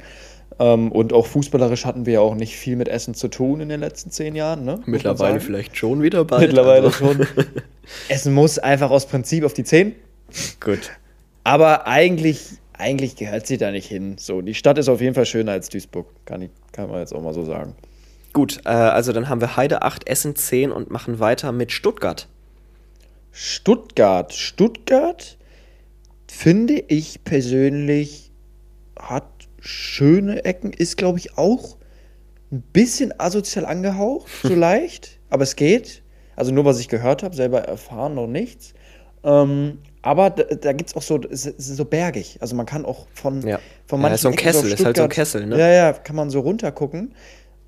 [SPEAKER 2] Ähm, und auch fußballerisch hatten wir ja auch nicht viel mit Essen zu tun in den letzten zehn Jahren. Ne?
[SPEAKER 1] Mittlerweile vielleicht schon wieder bald.
[SPEAKER 2] Mittlerweile
[SPEAKER 1] also.
[SPEAKER 2] schon. Essen muss einfach aus Prinzip auf die 10.
[SPEAKER 1] Gut.
[SPEAKER 2] Aber eigentlich, eigentlich gehört sie da nicht hin. So, die Stadt ist auf jeden Fall schöner als Duisburg. Kann, ich, kann man jetzt auch mal so sagen.
[SPEAKER 1] Gut, äh, also dann haben wir Heide 8, Essen 10 und machen weiter mit Stuttgart.
[SPEAKER 2] Stuttgart. Stuttgart finde ich persönlich hat schöne Ecken, ist glaube ich auch ein bisschen asozial angehaucht, so leicht, aber es geht. Also nur was ich gehört habe, selber erfahren noch nichts. Ähm, aber da, da gibt es auch so, es ist so bergig. Also man kann auch von,
[SPEAKER 1] Ja.
[SPEAKER 2] von
[SPEAKER 1] Ja, ist so ein
[SPEAKER 2] Ecken
[SPEAKER 1] Kessel, ist halt so ein
[SPEAKER 2] Stuttgart-
[SPEAKER 1] Kessel, ne?
[SPEAKER 2] Ja, ja, kann man so runter gucken.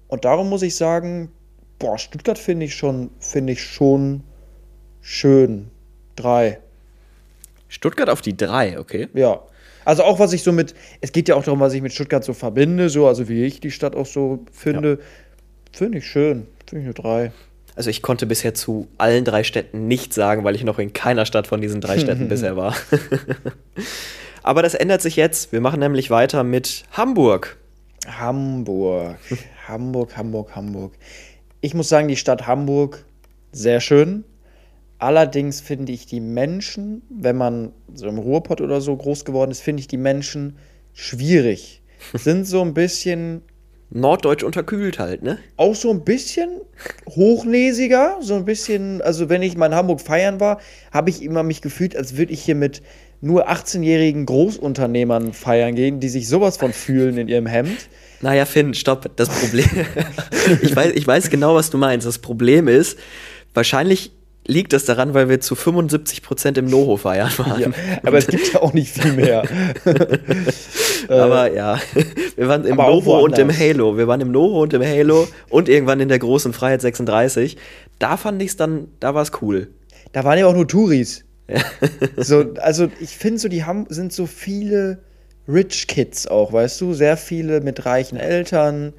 [SPEAKER 2] Und darum muss ich sagen, boah, Stuttgart finde ich schon, finde ich schon schön. Drei.
[SPEAKER 1] Stuttgart auf die 3, okay.
[SPEAKER 2] Ja. Also auch was ich so mit, es geht ja auch darum, was ich mit Stuttgart so verbinde, so, also wie ich die Stadt auch so finde. Finde ich schön. Finde ich eine 3.
[SPEAKER 1] Also ich konnte bisher zu allen drei Städten nichts sagen, weil ich noch in keiner Stadt von diesen drei Städten bisher war. Aber das ändert sich jetzt. Wir machen nämlich weiter mit Hamburg.
[SPEAKER 2] Hamburg. Hamburg, Hamburg, Hamburg. Ich muss sagen, die Stadt Hamburg, sehr schön. Allerdings finde ich die Menschen, wenn man so im Ruhrpott oder so groß geworden ist, finde ich die Menschen schwierig. Sind so ein bisschen
[SPEAKER 1] Norddeutsch unterkühlt halt, ne?
[SPEAKER 2] auch so ein bisschen hochnäsiger, so ein bisschen, also wenn ich mal in Hamburg feiern war, habe ich immer mich gefühlt, als würde ich hier mit nur 18-jährigen Großunternehmern feiern gehen, die sich sowas von fühlen in ihrem Hemd.
[SPEAKER 1] Naja, Finn, stopp. Das Problem. ich, weiß, ich weiß genau, was du meinst. Das Problem ist, wahrscheinlich liegt das daran, weil wir zu 75% im Noho feiern waren.
[SPEAKER 2] Ja, aber es gibt ja auch nicht viel mehr.
[SPEAKER 1] Aber ja, wir waren im Novo und im. Halo. Wir waren im Novo und im Halo und irgendwann in der großen Freiheit 36. Da fand ich es dann, da war es cool.
[SPEAKER 2] Da waren ja auch nur Touris. So, also ich finde so, die haben, sind so viele Rich Kids auch, weißt du? Sehr viele mit reichen Eltern.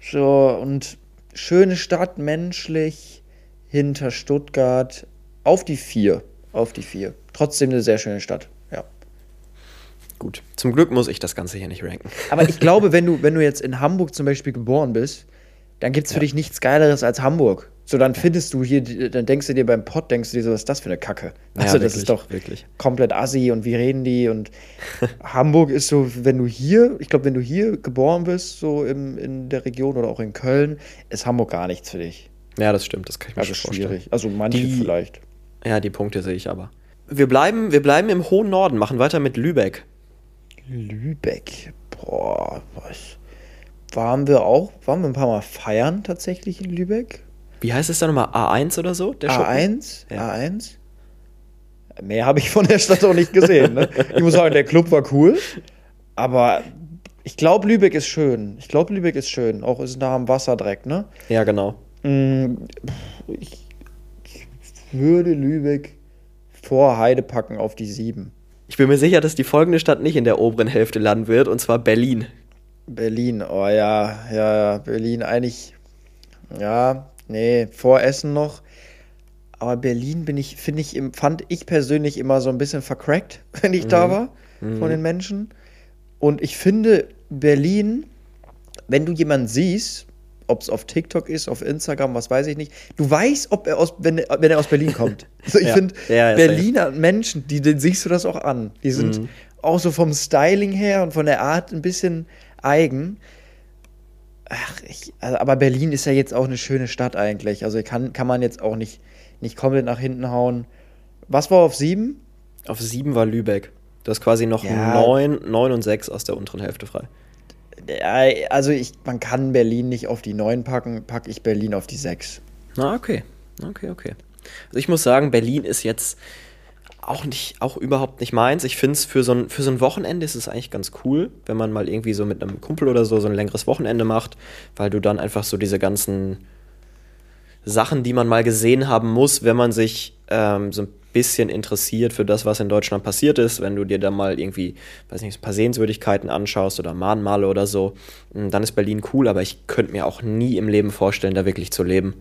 [SPEAKER 2] So, und schöne Stadt, menschlich, hinter Stuttgart. Auf die vier. Auf die vier. Trotzdem eine sehr schöne Stadt. Ja.
[SPEAKER 1] Gut. Zum Glück muss ich das Ganze hier nicht ranken.
[SPEAKER 2] Aber ich glaube, wenn du, wenn du jetzt in Hamburg zum Beispiel geboren bist, dann gibt es für dich nichts Geileres als Hamburg. So, dann findest du hier, dann denkst du dir beim Pott, denkst du dir so, was ist das für eine Kacke?
[SPEAKER 1] Ja,
[SPEAKER 2] Also, das
[SPEAKER 1] wirklich,
[SPEAKER 2] ist doch
[SPEAKER 1] wirklich.
[SPEAKER 2] komplett assi und wie reden die? Und Hamburg ist so, wenn du hier, ich glaube, wenn du hier geboren bist, so im, in der Region oder auch in Köln, ist Hamburg gar nichts für dich.
[SPEAKER 1] Ja, das stimmt. Das kann ich mir
[SPEAKER 2] Also
[SPEAKER 1] schon vorstellen.
[SPEAKER 2] schwierig. Also manche
[SPEAKER 1] Die-
[SPEAKER 2] vielleicht.
[SPEAKER 1] Ja, die Punkte sehe ich aber. Wir bleiben, wir bleiben im hohen Norden, machen weiter mit Lübeck.
[SPEAKER 2] Lübeck, boah, was? Waren wir auch, waren wir ein paar Mal feiern tatsächlich in Lübeck?
[SPEAKER 1] Wie heißt es da nochmal? A1 oder so? Der Schuppen?
[SPEAKER 2] A1?
[SPEAKER 1] Ja.
[SPEAKER 2] A1? Mehr habe ich von der Stadt auch nicht gesehen. Ne? Ich muss sagen, der Club war cool, aber ich glaube, Lübeck ist schön. Ich glaube, Lübeck ist schön. Auch ist nah am Wasser direkt, ne?
[SPEAKER 1] Ja, genau.
[SPEAKER 2] Mm, Ich, ich würde Lübeck vor Heide packen auf die 7.
[SPEAKER 1] Ich bin mir sicher, dass die folgende Stadt nicht in der oberen Hälfte landen wird, und zwar Berlin.
[SPEAKER 2] Berlin, oh ja, ja, ja, Berlin eigentlich, ja, nee, vor Essen noch. Aber Berlin bin ich, finde ich, fand ich persönlich immer so ein bisschen vercrackt, wenn ich da war, von den Menschen. Und ich finde, Berlin, wenn du jemanden siehst, ob es auf TikTok ist, auf Instagram, was weiß ich nicht, du weißt, ob er aus, wenn, wenn er aus Berlin kommt. Also ich
[SPEAKER 1] Ja.
[SPEAKER 2] finde,
[SPEAKER 1] Ja,
[SPEAKER 2] Berliner Menschen, die, denen siehst du das auch an. Die sind auch so vom Styling her und von der Art ein bisschen eigen. Ach, ich, also, aber Berlin ist ja jetzt auch eine schöne Stadt eigentlich. Also kann, kann man jetzt auch nicht, nicht komplett nach hinten hauen. Was war auf sieben?
[SPEAKER 1] Auf sieben war Lübeck. Du hast quasi noch
[SPEAKER 2] Ja.
[SPEAKER 1] neun, neun und sechs aus der unteren Hälfte frei.
[SPEAKER 2] Ja, also ich, man kann Berlin nicht auf die neun packen, packe ich Berlin auf die sechs.
[SPEAKER 1] Na, okay. Okay, okay. Also ich muss sagen, Berlin ist jetzt auch nicht, auch überhaupt nicht meins. Ich finde es für so ein, für so ein Wochenende ist es eigentlich ganz cool, wenn man mal irgendwie so mit einem Kumpel oder so so ein längeres Wochenende macht, weil du dann einfach so diese ganzen Sachen, die man mal gesehen haben muss, wenn man sich ähm, so ein bisschen interessiert für das, was in Deutschland passiert ist, wenn du dir da mal irgendwie, weiß nicht, ein paar Sehenswürdigkeiten anschaust oder Mahnmale oder so, mh, dann ist Berlin cool, aber ich könnte mir auch nie im Leben vorstellen, da wirklich zu leben.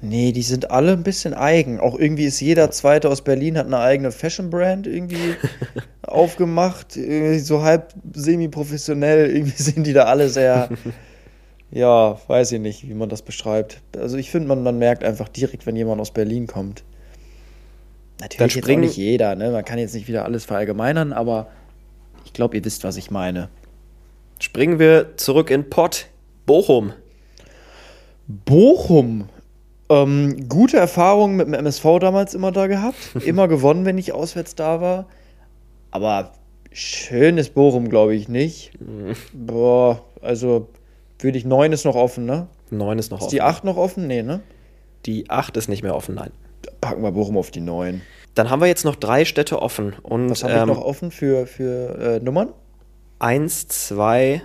[SPEAKER 2] Nee, die sind alle ein bisschen eigen. Auch irgendwie ist jeder Zweite aus Berlin, hat eine eigene Fashion-Brand irgendwie aufgemacht. Irgendwie so halb semi-professionell. Irgendwie sind die da alle sehr, ja, weiß ich nicht, wie man das beschreibt. Also ich finde, man, man merkt einfach direkt, wenn jemand aus Berlin kommt. Natürlich jetzt auch nicht jeder, ne? Man kann jetzt nicht wieder alles verallgemeinern, aber ich glaube, ihr wisst, was ich meine.
[SPEAKER 1] Springen wir zurück in Pott, Bochum.
[SPEAKER 2] Bochum. Ähm, gute Erfahrungen mit dem MSV damals immer da gehabt. Immer gewonnen, wenn ich auswärts da war. Aber schönes Bochum, glaube ich nicht. Boah, also würde ich neun ist noch offen, ne?
[SPEAKER 1] Neun ist noch
[SPEAKER 2] Ist
[SPEAKER 1] offen.
[SPEAKER 2] die acht noch offen? Nee, ne?
[SPEAKER 1] Die acht ist nicht mehr offen, nein.
[SPEAKER 2] Packen wir Bochum auf die neun.
[SPEAKER 1] Dann haben wir jetzt noch drei Städte offen. Und
[SPEAKER 2] Was habe ich
[SPEAKER 1] ähm,
[SPEAKER 2] noch offen für, für äh, Nummern?
[SPEAKER 1] eins, zwei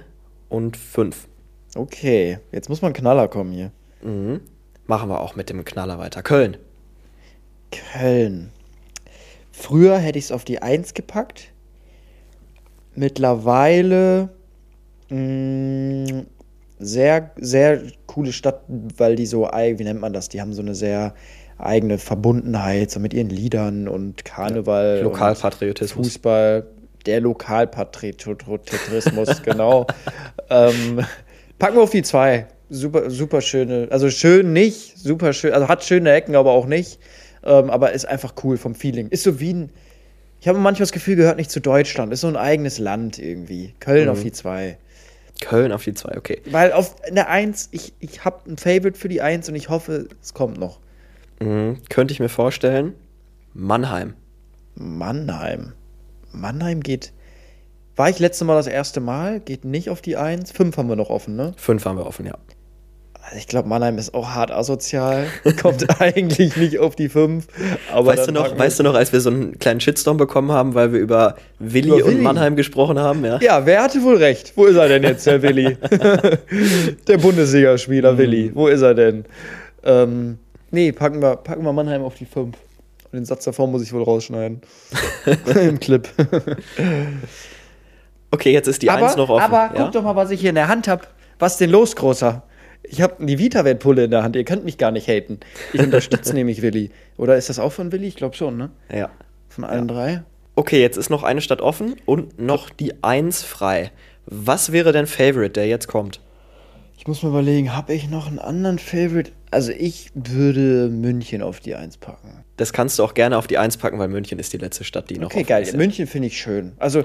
[SPEAKER 1] und fünf.
[SPEAKER 2] Okay, jetzt muss mal ein Knaller kommen hier.
[SPEAKER 1] Mhm. Machen wir auch mit dem Knaller weiter. Köln.
[SPEAKER 2] Köln. Früher hätte ich es auf die 1 gepackt. Mittlerweile mh, sehr, sehr coole Stadt, weil die so, wie nennt man das? Die haben so eine sehr eigene Verbundenheit, so mit ihren Liedern und Karneval. und
[SPEAKER 1] Lokalpatriotismus.
[SPEAKER 2] Fußball, der Lokalpatriotismus, genau. ähm, packen wir auf die zwei. Super, super schöne, also schön nicht, super schön, also hat schöne Ecken, aber auch nicht. Ähm, aber ist einfach cool vom Feeling. Ist so wie ein, ich habe manchmal das Gefühl, gehört nicht zu Deutschland, ist so ein eigenes Land irgendwie. Köln auf die zwei.
[SPEAKER 1] Köln auf die zwei, okay.
[SPEAKER 2] Weil auf eine Eins, ich, ich habe ein Favorite für die Eins und ich hoffe, es kommt noch.
[SPEAKER 1] Mhm. Könnte ich mir vorstellen. Mannheim.
[SPEAKER 2] Mannheim. Mannheim geht. War ich letzte Mal das erste Mal, geht nicht auf die Eins. Fünf haben wir noch offen, ne?
[SPEAKER 1] Fünf haben wir offen, ja.
[SPEAKER 2] Also ich glaube, Mannheim ist auch hart asozial. Kommt eigentlich nicht auf die fünf. Aber
[SPEAKER 1] Weißt du, noch, weißt du noch, als wir so einen kleinen Shitstorm bekommen haben, weil wir über Willi
[SPEAKER 2] Über
[SPEAKER 1] und
[SPEAKER 2] Willi.
[SPEAKER 1] Mannheim gesprochen haben? Ja.
[SPEAKER 2] Ja, wer hatte wohl recht? Wo ist er denn jetzt, der Willi? der Bundesligaspieler Willi. Wo ist er denn? Ähm, nee, packen wir, packen wir Mannheim auf die fünf. Und den Satz davor muss ich wohl rausschneiden. Im Clip.
[SPEAKER 1] Okay, jetzt ist die
[SPEAKER 2] aber,
[SPEAKER 1] Eins noch offen.
[SPEAKER 2] Aber
[SPEAKER 1] ja?
[SPEAKER 2] guck doch mal, was ich hier in der Hand habe. Was denn los, Großer? Ich habe die Vita-Pulle in der Hand. Ihr könnt mich gar nicht haten. Ich unterstütze nämlich Willi. Oder ist das auch von Willi? Ich glaube schon, ne?
[SPEAKER 1] ja.
[SPEAKER 2] Von allen drei.
[SPEAKER 1] Okay, jetzt ist noch eine Stadt offen und noch die Eins frei. Was wäre dein Favorite, der jetzt kommt?
[SPEAKER 2] Ich muss mir überlegen, habe ich noch einen anderen Favorite? Also ich würde München auf die Eins packen.
[SPEAKER 1] Das kannst du auch gerne auf die Eins packen, weil München ist die letzte Stadt, die noch
[SPEAKER 2] Okay, geil.
[SPEAKER 1] ist.
[SPEAKER 2] München finde ich schön. Also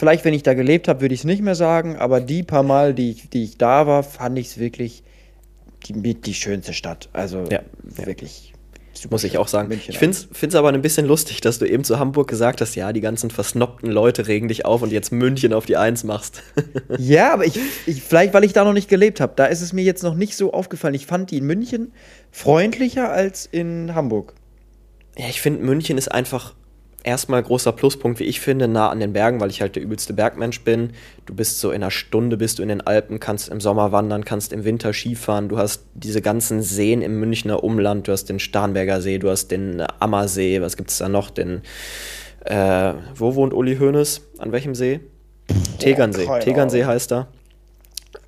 [SPEAKER 2] vielleicht, wenn ich da gelebt habe, würde ich es nicht mehr sagen, aber die paar Mal, die ich, die ich da war, fand ich es wirklich die, die schönste Stadt. Also
[SPEAKER 1] Ja, ja.
[SPEAKER 2] wirklich super
[SPEAKER 1] Muss ich auch sagen.
[SPEAKER 2] München
[SPEAKER 1] ich finde es aber ein bisschen lustig, dass du eben zu Hamburg gesagt hast, ja, die ganzen versnobten Leute regen dich auf und jetzt München auf die Eins machst.
[SPEAKER 2] Ja, aber ich, ich, vielleicht, weil ich da noch nicht gelebt habe. Da ist es mir jetzt noch nicht so aufgefallen. Ich fand die in München freundlicher als in Hamburg.
[SPEAKER 1] Ja, ich finde, München ist einfach erstmal großer Pluspunkt, wie ich finde, nah an den Bergen, weil ich halt der übelste Bergmensch bin. Du bist so in einer Stunde bist du in den Alpen, kannst im Sommer wandern, kannst im Winter Skifahren. Du hast diese ganzen Seen im Münchner Umland. Du hast den Starnberger See, du hast den Ammersee. Was gibt es da noch? Den, äh, wo wohnt Uli Hoeneß? An welchem See? Tegernsee. Tegernsee heißt da.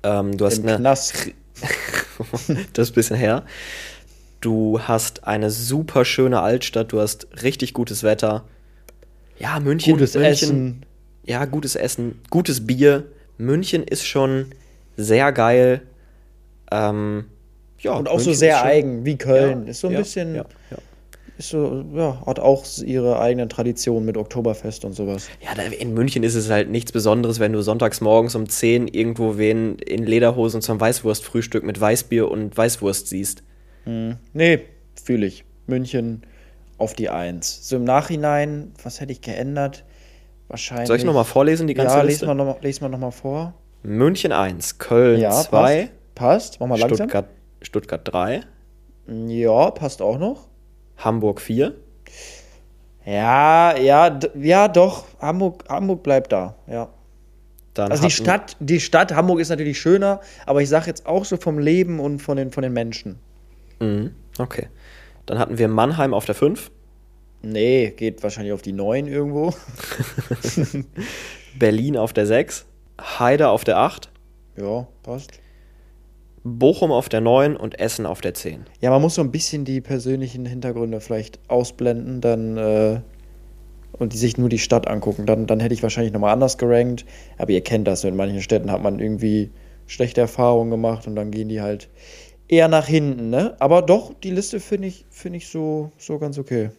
[SPEAKER 1] Ähm, du hast
[SPEAKER 2] Im
[SPEAKER 1] eine,
[SPEAKER 2] Knast.
[SPEAKER 1] das ist ein bisschen her. Du hast eine super schöne Altstadt, du hast richtig gutes Wetter. Ja, München.
[SPEAKER 2] Gutes
[SPEAKER 1] München,
[SPEAKER 2] Essen.
[SPEAKER 1] Ja, gutes Essen, gutes Bier. München ist schon sehr geil. Ähm, ja,
[SPEAKER 2] Und auch so
[SPEAKER 1] München
[SPEAKER 2] sehr
[SPEAKER 1] ist schon-
[SPEAKER 2] eigen, wie Köln.
[SPEAKER 1] Ja,
[SPEAKER 2] ist so ein
[SPEAKER 1] ja,
[SPEAKER 2] bisschen,
[SPEAKER 1] Ja,
[SPEAKER 2] ist so, ja, hat auch ihre eigenen Traditionen mit Oktoberfest und sowas.
[SPEAKER 1] Ja, in München ist es halt nichts Besonderes, wenn du sonntags morgens um 10 irgendwo wen in Lederhosen zum Weißwurstfrühstück mit Weißbier und Weißwurst siehst.
[SPEAKER 2] Nee, fühle ich. München auf die Eins. So im Nachhinein, was hätte ich geändert? Wahrscheinlich.
[SPEAKER 1] Soll ich nochmal vorlesen, die ganze
[SPEAKER 2] Ja,
[SPEAKER 1] Liste?
[SPEAKER 2] lesen wir nochmal les mal noch mal vor.
[SPEAKER 1] München 1, Köln
[SPEAKER 2] Ja,
[SPEAKER 1] 2,
[SPEAKER 2] passt. Passt. Mach mal langsam.
[SPEAKER 1] Stuttgart, Stuttgart 3,
[SPEAKER 2] Ja, passt auch noch.
[SPEAKER 1] Hamburg 4,
[SPEAKER 2] Ja, ja, ja, doch. Hamburg, Hamburg bleibt da, ja.
[SPEAKER 1] dann
[SPEAKER 2] Also die Stadt, die Stadt Hamburg ist natürlich schöner, aber ich sage jetzt auch so vom Leben und von den, von den Menschen.
[SPEAKER 1] Mhm, okay. Dann hatten wir Mannheim auf der 5,
[SPEAKER 2] Nee, geht wahrscheinlich auf die 9 irgendwo.
[SPEAKER 1] Berlin auf der 6, Heide auf der 8,
[SPEAKER 2] Ja, passt.
[SPEAKER 1] Bochum auf der 9 und Essen auf der 10.
[SPEAKER 2] Ja, man muss so ein bisschen die persönlichen Hintergründe vielleicht ausblenden, dann äh, und die sich nur die Stadt angucken. Dann, dann hätte ich wahrscheinlich nochmal anders gerankt. Aber ihr kennt das, in manchen Städten hat man irgendwie schlechte Erfahrungen gemacht und dann gehen die halt eher nach hinten, ne? Aber doch, die Liste finde ich, finde ich so, so ganz okay.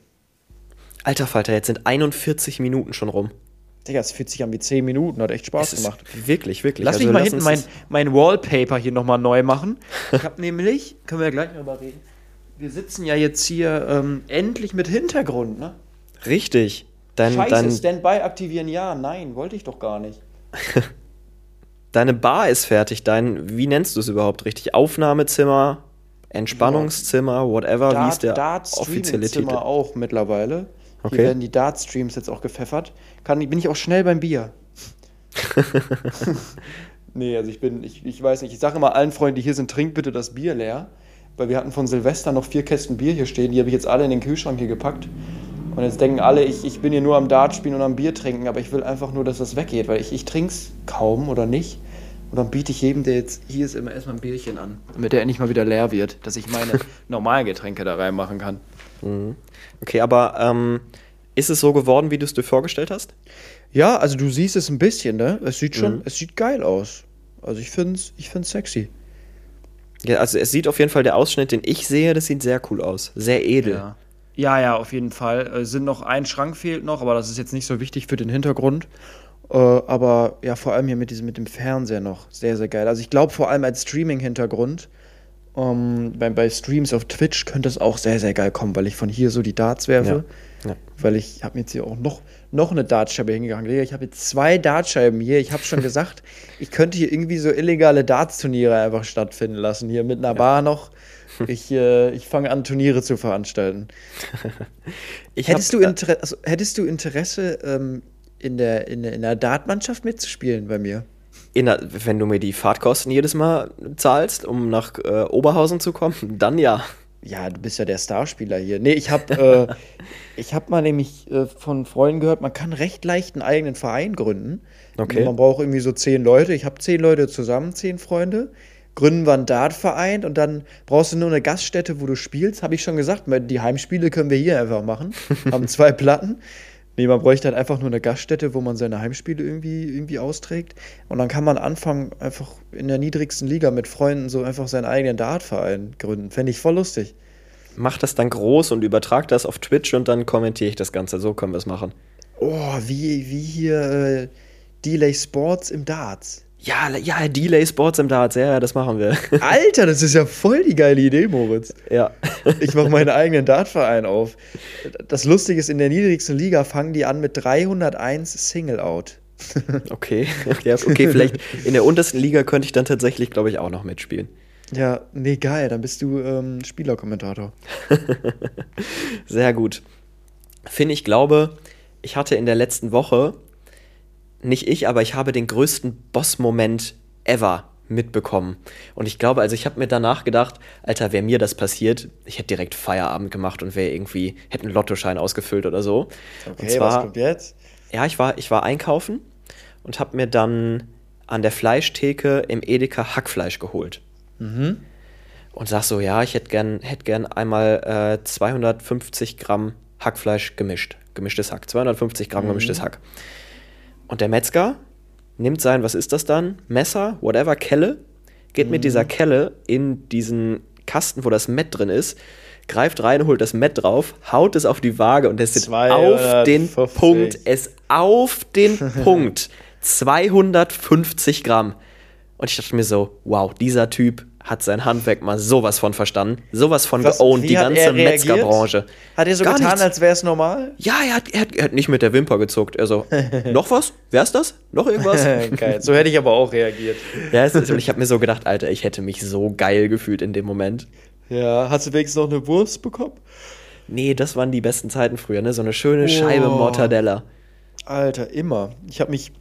[SPEAKER 1] Alter Falter, jetzt sind 41 Minuten schon rum.
[SPEAKER 2] Digga, es fühlt sich an wie 10 Minuten, hat echt Spaß gemacht.
[SPEAKER 1] Wirklich, wirklich.
[SPEAKER 2] Lass
[SPEAKER 1] Also
[SPEAKER 2] mich mal
[SPEAKER 1] lass
[SPEAKER 2] hinten mein, mein Wallpaper hier nochmal neu machen. Ich habe nämlich, können wir ja gleich drüber reden, wir sitzen ja jetzt hier ähm, endlich mit Hintergrund, ne?
[SPEAKER 1] Richtig. Dein,
[SPEAKER 2] Scheiße,
[SPEAKER 1] dein,
[SPEAKER 2] Standby aktivieren, ja, nein, wollte ich doch gar nicht.
[SPEAKER 1] deine Bar ist fertig. Dein, wie nennst du es überhaupt richtig? Aufnahmezimmer, Entspannungszimmer, whatever. wie ist der
[SPEAKER 2] Dart
[SPEAKER 1] offizielle Titel?
[SPEAKER 2] Auch mittlerweile.
[SPEAKER 1] Okay.
[SPEAKER 2] Hier werden die Dart-Streams jetzt auch gepfeffert. Kann, bin ich auch schnell beim Bier. nee, also ich bin, ich, ich weiß nicht, ich sage immer allen Freunden, die hier sind, trinkt bitte das Bier leer. Weil wir hatten von Silvester noch vier Kästen Bier hier stehen, die habe ich jetzt alle in den Kühlschrank hier gepackt. Und jetzt denken alle, ich, ich bin hier nur am Dart spielen und am Bier trinken, aber ich will einfach nur, dass das weggeht, weil ich, ich trinke es kaum oder nicht. Und dann biete ich jedem, der jetzt hier ist, immer erstmal ein Bierchen an, damit der endlich mal wieder leer wird, dass ich meine normalen Getränke da reinmachen kann.
[SPEAKER 1] Okay, aber ähm, ist es so geworden, wie du es dir vorgestellt hast?
[SPEAKER 2] Ja, also du siehst es ein bisschen, ne? Es sieht schon, es sieht geil aus. Also ich finde es ich find's sexy.
[SPEAKER 1] Ja, also es sieht auf jeden Fall der Ausschnitt, den ich sehe, das sieht sehr cool aus. Sehr edel.
[SPEAKER 2] Ja. Ja, ja, auf jeden Fall. Äh, sind noch ein Schrank fehlt noch, aber das ist jetzt nicht so wichtig für den Hintergrund. Äh, aber ja, vor allem hier mit diesem mit dem Fernseher noch sehr sehr geil. Also ich glaube vor allem als Streaming-Hintergrund ähm, bei, bei Streams auf Twitch könnte es auch sehr sehr geil kommen, weil ich von hier so die Darts werfe.
[SPEAKER 1] Ja, ja.
[SPEAKER 2] Weil ich habe mir jetzt hier auch noch noch eine Dartscheibe hingegangen. Ich habe jetzt zwei Dartscheiben hier. Ich habe schon gesagt, ich könnte hier irgendwie so illegale Darts-Turniere einfach stattfinden lassen. Hier mit einer Bar noch. Ich, äh, ich fange an, Turniere zu veranstalten.
[SPEAKER 1] Ich
[SPEAKER 2] Hättest,
[SPEAKER 1] hab,
[SPEAKER 2] du, Inter also, hättest du Interesse, ähm, in, der, in, der, in der Dartmannschaft mitzuspielen bei mir?
[SPEAKER 1] der, wenn du mir die Fahrtkosten jedes Mal zahlst, um nach äh, Oberhausen zu kommen, dann ja.
[SPEAKER 2] Ja, du bist ja der Starspieler hier. Nee, ich habe äh, ich hab mal nämlich äh, von Freunden gehört, man kann recht leicht einen eigenen Verein gründen.
[SPEAKER 1] Okay.
[SPEAKER 2] Man braucht irgendwie so zehn Leute. Ich habe zehn Leute zusammen, zehn Freunde. Gründen wir einen Dartverein und dann brauchst du nur eine Gaststätte, wo du spielst. Habe ich schon gesagt, die Heimspiele können wir hier einfach machen. Haben zwei Platten. Nee, man bräuchte halt einfach nur eine Gaststätte, wo man seine Heimspiele irgendwie, irgendwie austrägt. Und dann kann man anfangen, einfach in der niedrigsten Liga mit Freunden so einfach seinen eigenen Dartverein gründen. Fände ich voll lustig.
[SPEAKER 1] Mach das dann groß und übertrag das auf Twitch und dann kommentiere ich das Ganze. So können wir es machen.
[SPEAKER 2] Oh, wie, wie hier äh, Delay Sports im Darts.
[SPEAKER 1] Ja, ja, Delay Sports im Darts, ja, ja, das machen wir.
[SPEAKER 2] Alter, das ist ja voll die geile Idee, Moritz.
[SPEAKER 1] ja.
[SPEAKER 2] Ich mache meinen eigenen Dartverein auf. Das Lustige ist, in der niedrigsten Liga fangen die an mit 301 Single-Out.
[SPEAKER 1] Okay, ja, okay, vielleicht in der untersten Liga könnte ich dann tatsächlich, glaube ich, auch noch mitspielen.
[SPEAKER 2] Ja, nee, geil, dann bist du ähm, Spielerkommentator.
[SPEAKER 1] Sehr gut. Finn, ich glaube, ich hatte in der letzten Woche, nicht ich, aber ich habe den größten Boss-Moment ever mitbekommen. Und ich glaube, also ich habe mir danach gedacht, Alter, wäre mir das passiert, ich hätte direkt Feierabend gemacht und wäre irgendwie, hätte einen Lottoschein ausgefüllt oder so.
[SPEAKER 2] Okay,
[SPEAKER 1] und zwar,
[SPEAKER 2] was kommt jetzt?
[SPEAKER 1] Ja, ich war, ich war einkaufen und habe mir dann an der Fleischtheke im Edeka Hackfleisch geholt. Und sag so, ja, ich hätte gern, hätt gern einmal äh, 250 Gramm Hackfleisch gemischt. Gemischtes Hack. 250 Gramm gemischtes Hack. Und der Metzger nimmt sein, was ist das dann? Messer, whatever, Kelle, geht mit dieser Kelle in diesen Kasten, wo das Mett drin ist, greift rein, holt das Mett drauf, haut es auf die Waage und es sind auf den
[SPEAKER 2] 250.
[SPEAKER 1] Punkt, es auf den Punkt 250 Gramm. Und ich dachte mir so, wow, dieser Typ hat sein Handwerk mal sowas von verstanden, sowas von
[SPEAKER 2] Was-
[SPEAKER 1] geowned, die ganze
[SPEAKER 2] er?
[SPEAKER 1] Metzgerbranche.
[SPEAKER 2] Hat er so
[SPEAKER 1] Gar
[SPEAKER 2] getan,
[SPEAKER 1] nichts.
[SPEAKER 2] als wäre es normal?
[SPEAKER 1] Ja, er hat, er, hat, er hat nicht mit der Wimper gezuckt. Er so, noch was? Wär's das? Noch irgendwas?
[SPEAKER 2] geil, so hätte ich aber auch reagiert.
[SPEAKER 1] ja, ist, und ich habe mir so gedacht, Alter, ich hätte mich so geil gefühlt in dem Moment.
[SPEAKER 2] Ja, hast du wenigstens noch eine Wurst bekommen?
[SPEAKER 1] Nee, das waren die besten Zeiten früher, ne? So eine schöne Scheibe Mortadella.
[SPEAKER 2] Alter, immer. Ich habe mich,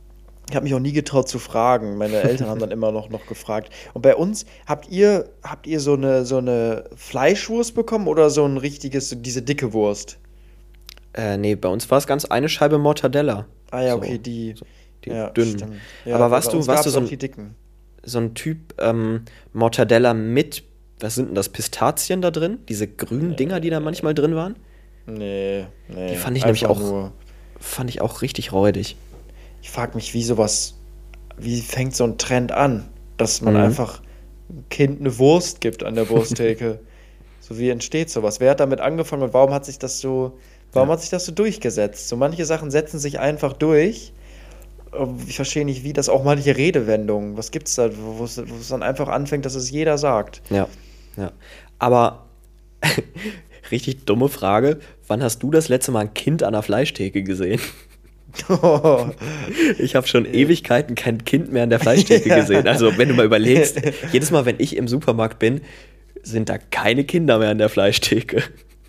[SPEAKER 2] ich hab mich auch nie getraut zu fragen. Meine Eltern haben dann immer noch, noch gefragt. Und bei uns, habt ihr, habt ihr so eine, so eine Fleischwurst bekommen oder so ein richtiges, so diese dicke Wurst?
[SPEAKER 1] Äh, nee, bei uns war es ganz eine Scheibe Mortadella.
[SPEAKER 2] Ah ja,
[SPEAKER 1] So,
[SPEAKER 2] okay, die,
[SPEAKER 1] die
[SPEAKER 2] ja,
[SPEAKER 1] dünnen.
[SPEAKER 2] Ja,
[SPEAKER 1] Aber warst du, warst du so ein, so ein Typ ähm, Mortadella mit, was sind denn das, Pistazien da drin? Diese grünen Dinger, die da manchmal drin waren?
[SPEAKER 2] Nee, nee.
[SPEAKER 1] Die fand ich nämlich auch-
[SPEAKER 2] Nur.
[SPEAKER 1] Fand ich auch richtig räudig.
[SPEAKER 2] Ich frage mich, wie sowas, wie fängt so ein Trend an, dass man
[SPEAKER 1] Mhm.
[SPEAKER 2] einfach ein Kind eine Wurst gibt an der Wursttheke? so wie entsteht sowas? Wer hat damit angefangen und warum hat sich das so, warum hat sich das so durchgesetzt? So manche Sachen setzen sich einfach durch. Ähm, Ich verstehe nicht, wie das auch manche Redewendungen, was gibt's da, wo wo es wo es dann einfach anfängt, dass es jeder sagt.
[SPEAKER 1] Ja, ja. Aber richtig dumme Frage. Wann hast du das letzte Mal ein Kind an der Fleischtheke gesehen? Ich habe schon Ewigkeiten kein Kind mehr an der Fleischtheke
[SPEAKER 2] Ja.
[SPEAKER 1] gesehen. Also, wenn du mal überlegst, jedes Mal, wenn ich im Supermarkt bin, sind da keine Kinder mehr an der Fleischtheke.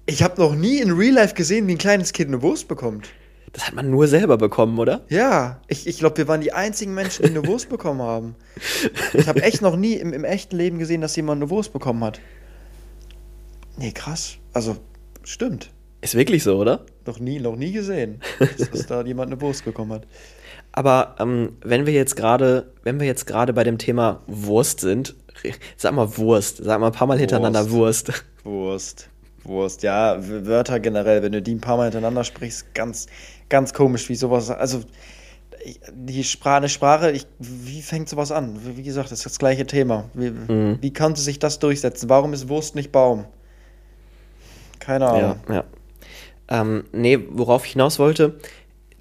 [SPEAKER 2] Ich habe noch nie in Real Life gesehen, wie ein kleines Kind eine Wurst bekommt.
[SPEAKER 1] Das hat man nur selber bekommen, oder?
[SPEAKER 2] Ja, ich, ich glaube, wir waren die einzigen Menschen, die eine Wurst bekommen haben. Ich habe echt noch nie im, im echten Leben gesehen, dass jemand eine Wurst bekommen hat. Nee, krass. Also, stimmt.
[SPEAKER 1] Ist wirklich so, oder?
[SPEAKER 2] Noch nie, noch nie gesehen, dass da jemand eine Wurst bekommen hat.
[SPEAKER 1] Aber ähm, wenn wir jetzt gerade, wenn wir jetzt gerade bei dem Thema Wurst sind, sag mal Wurst, sag mal ein paar Mal hintereinander Wurst.
[SPEAKER 2] Wurst. Wurst, ja, Wörter generell, wenn du die ein paar Mal hintereinander sprichst, ganz, ganz komisch, wie sowas, also die Sprache, eine Sprache, ich, wie fängt sowas an? Wie wie gesagt, das ist das gleiche Thema. Wie,
[SPEAKER 1] Mhm.
[SPEAKER 2] wie konnte sich das durchsetzen? Warum ist Wurst nicht Baum? Keine Ahnung.
[SPEAKER 1] Ja, ja. Ähm, nee, worauf ich hinaus wollte,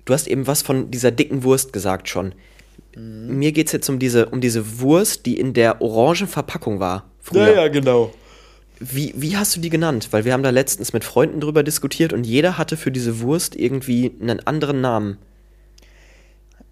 [SPEAKER 1] du hast eben was von dieser dicken Wurst gesagt schon.
[SPEAKER 2] Mhm.
[SPEAKER 1] Mir geht es jetzt um diese, um diese Wurst, die in der orangen Verpackung war. Früher.
[SPEAKER 2] genau.
[SPEAKER 1] Wie, wie hast du die genannt? Weil wir haben da letztens mit Freunden drüber diskutiert und jeder hatte für diese Wurst irgendwie einen anderen Namen.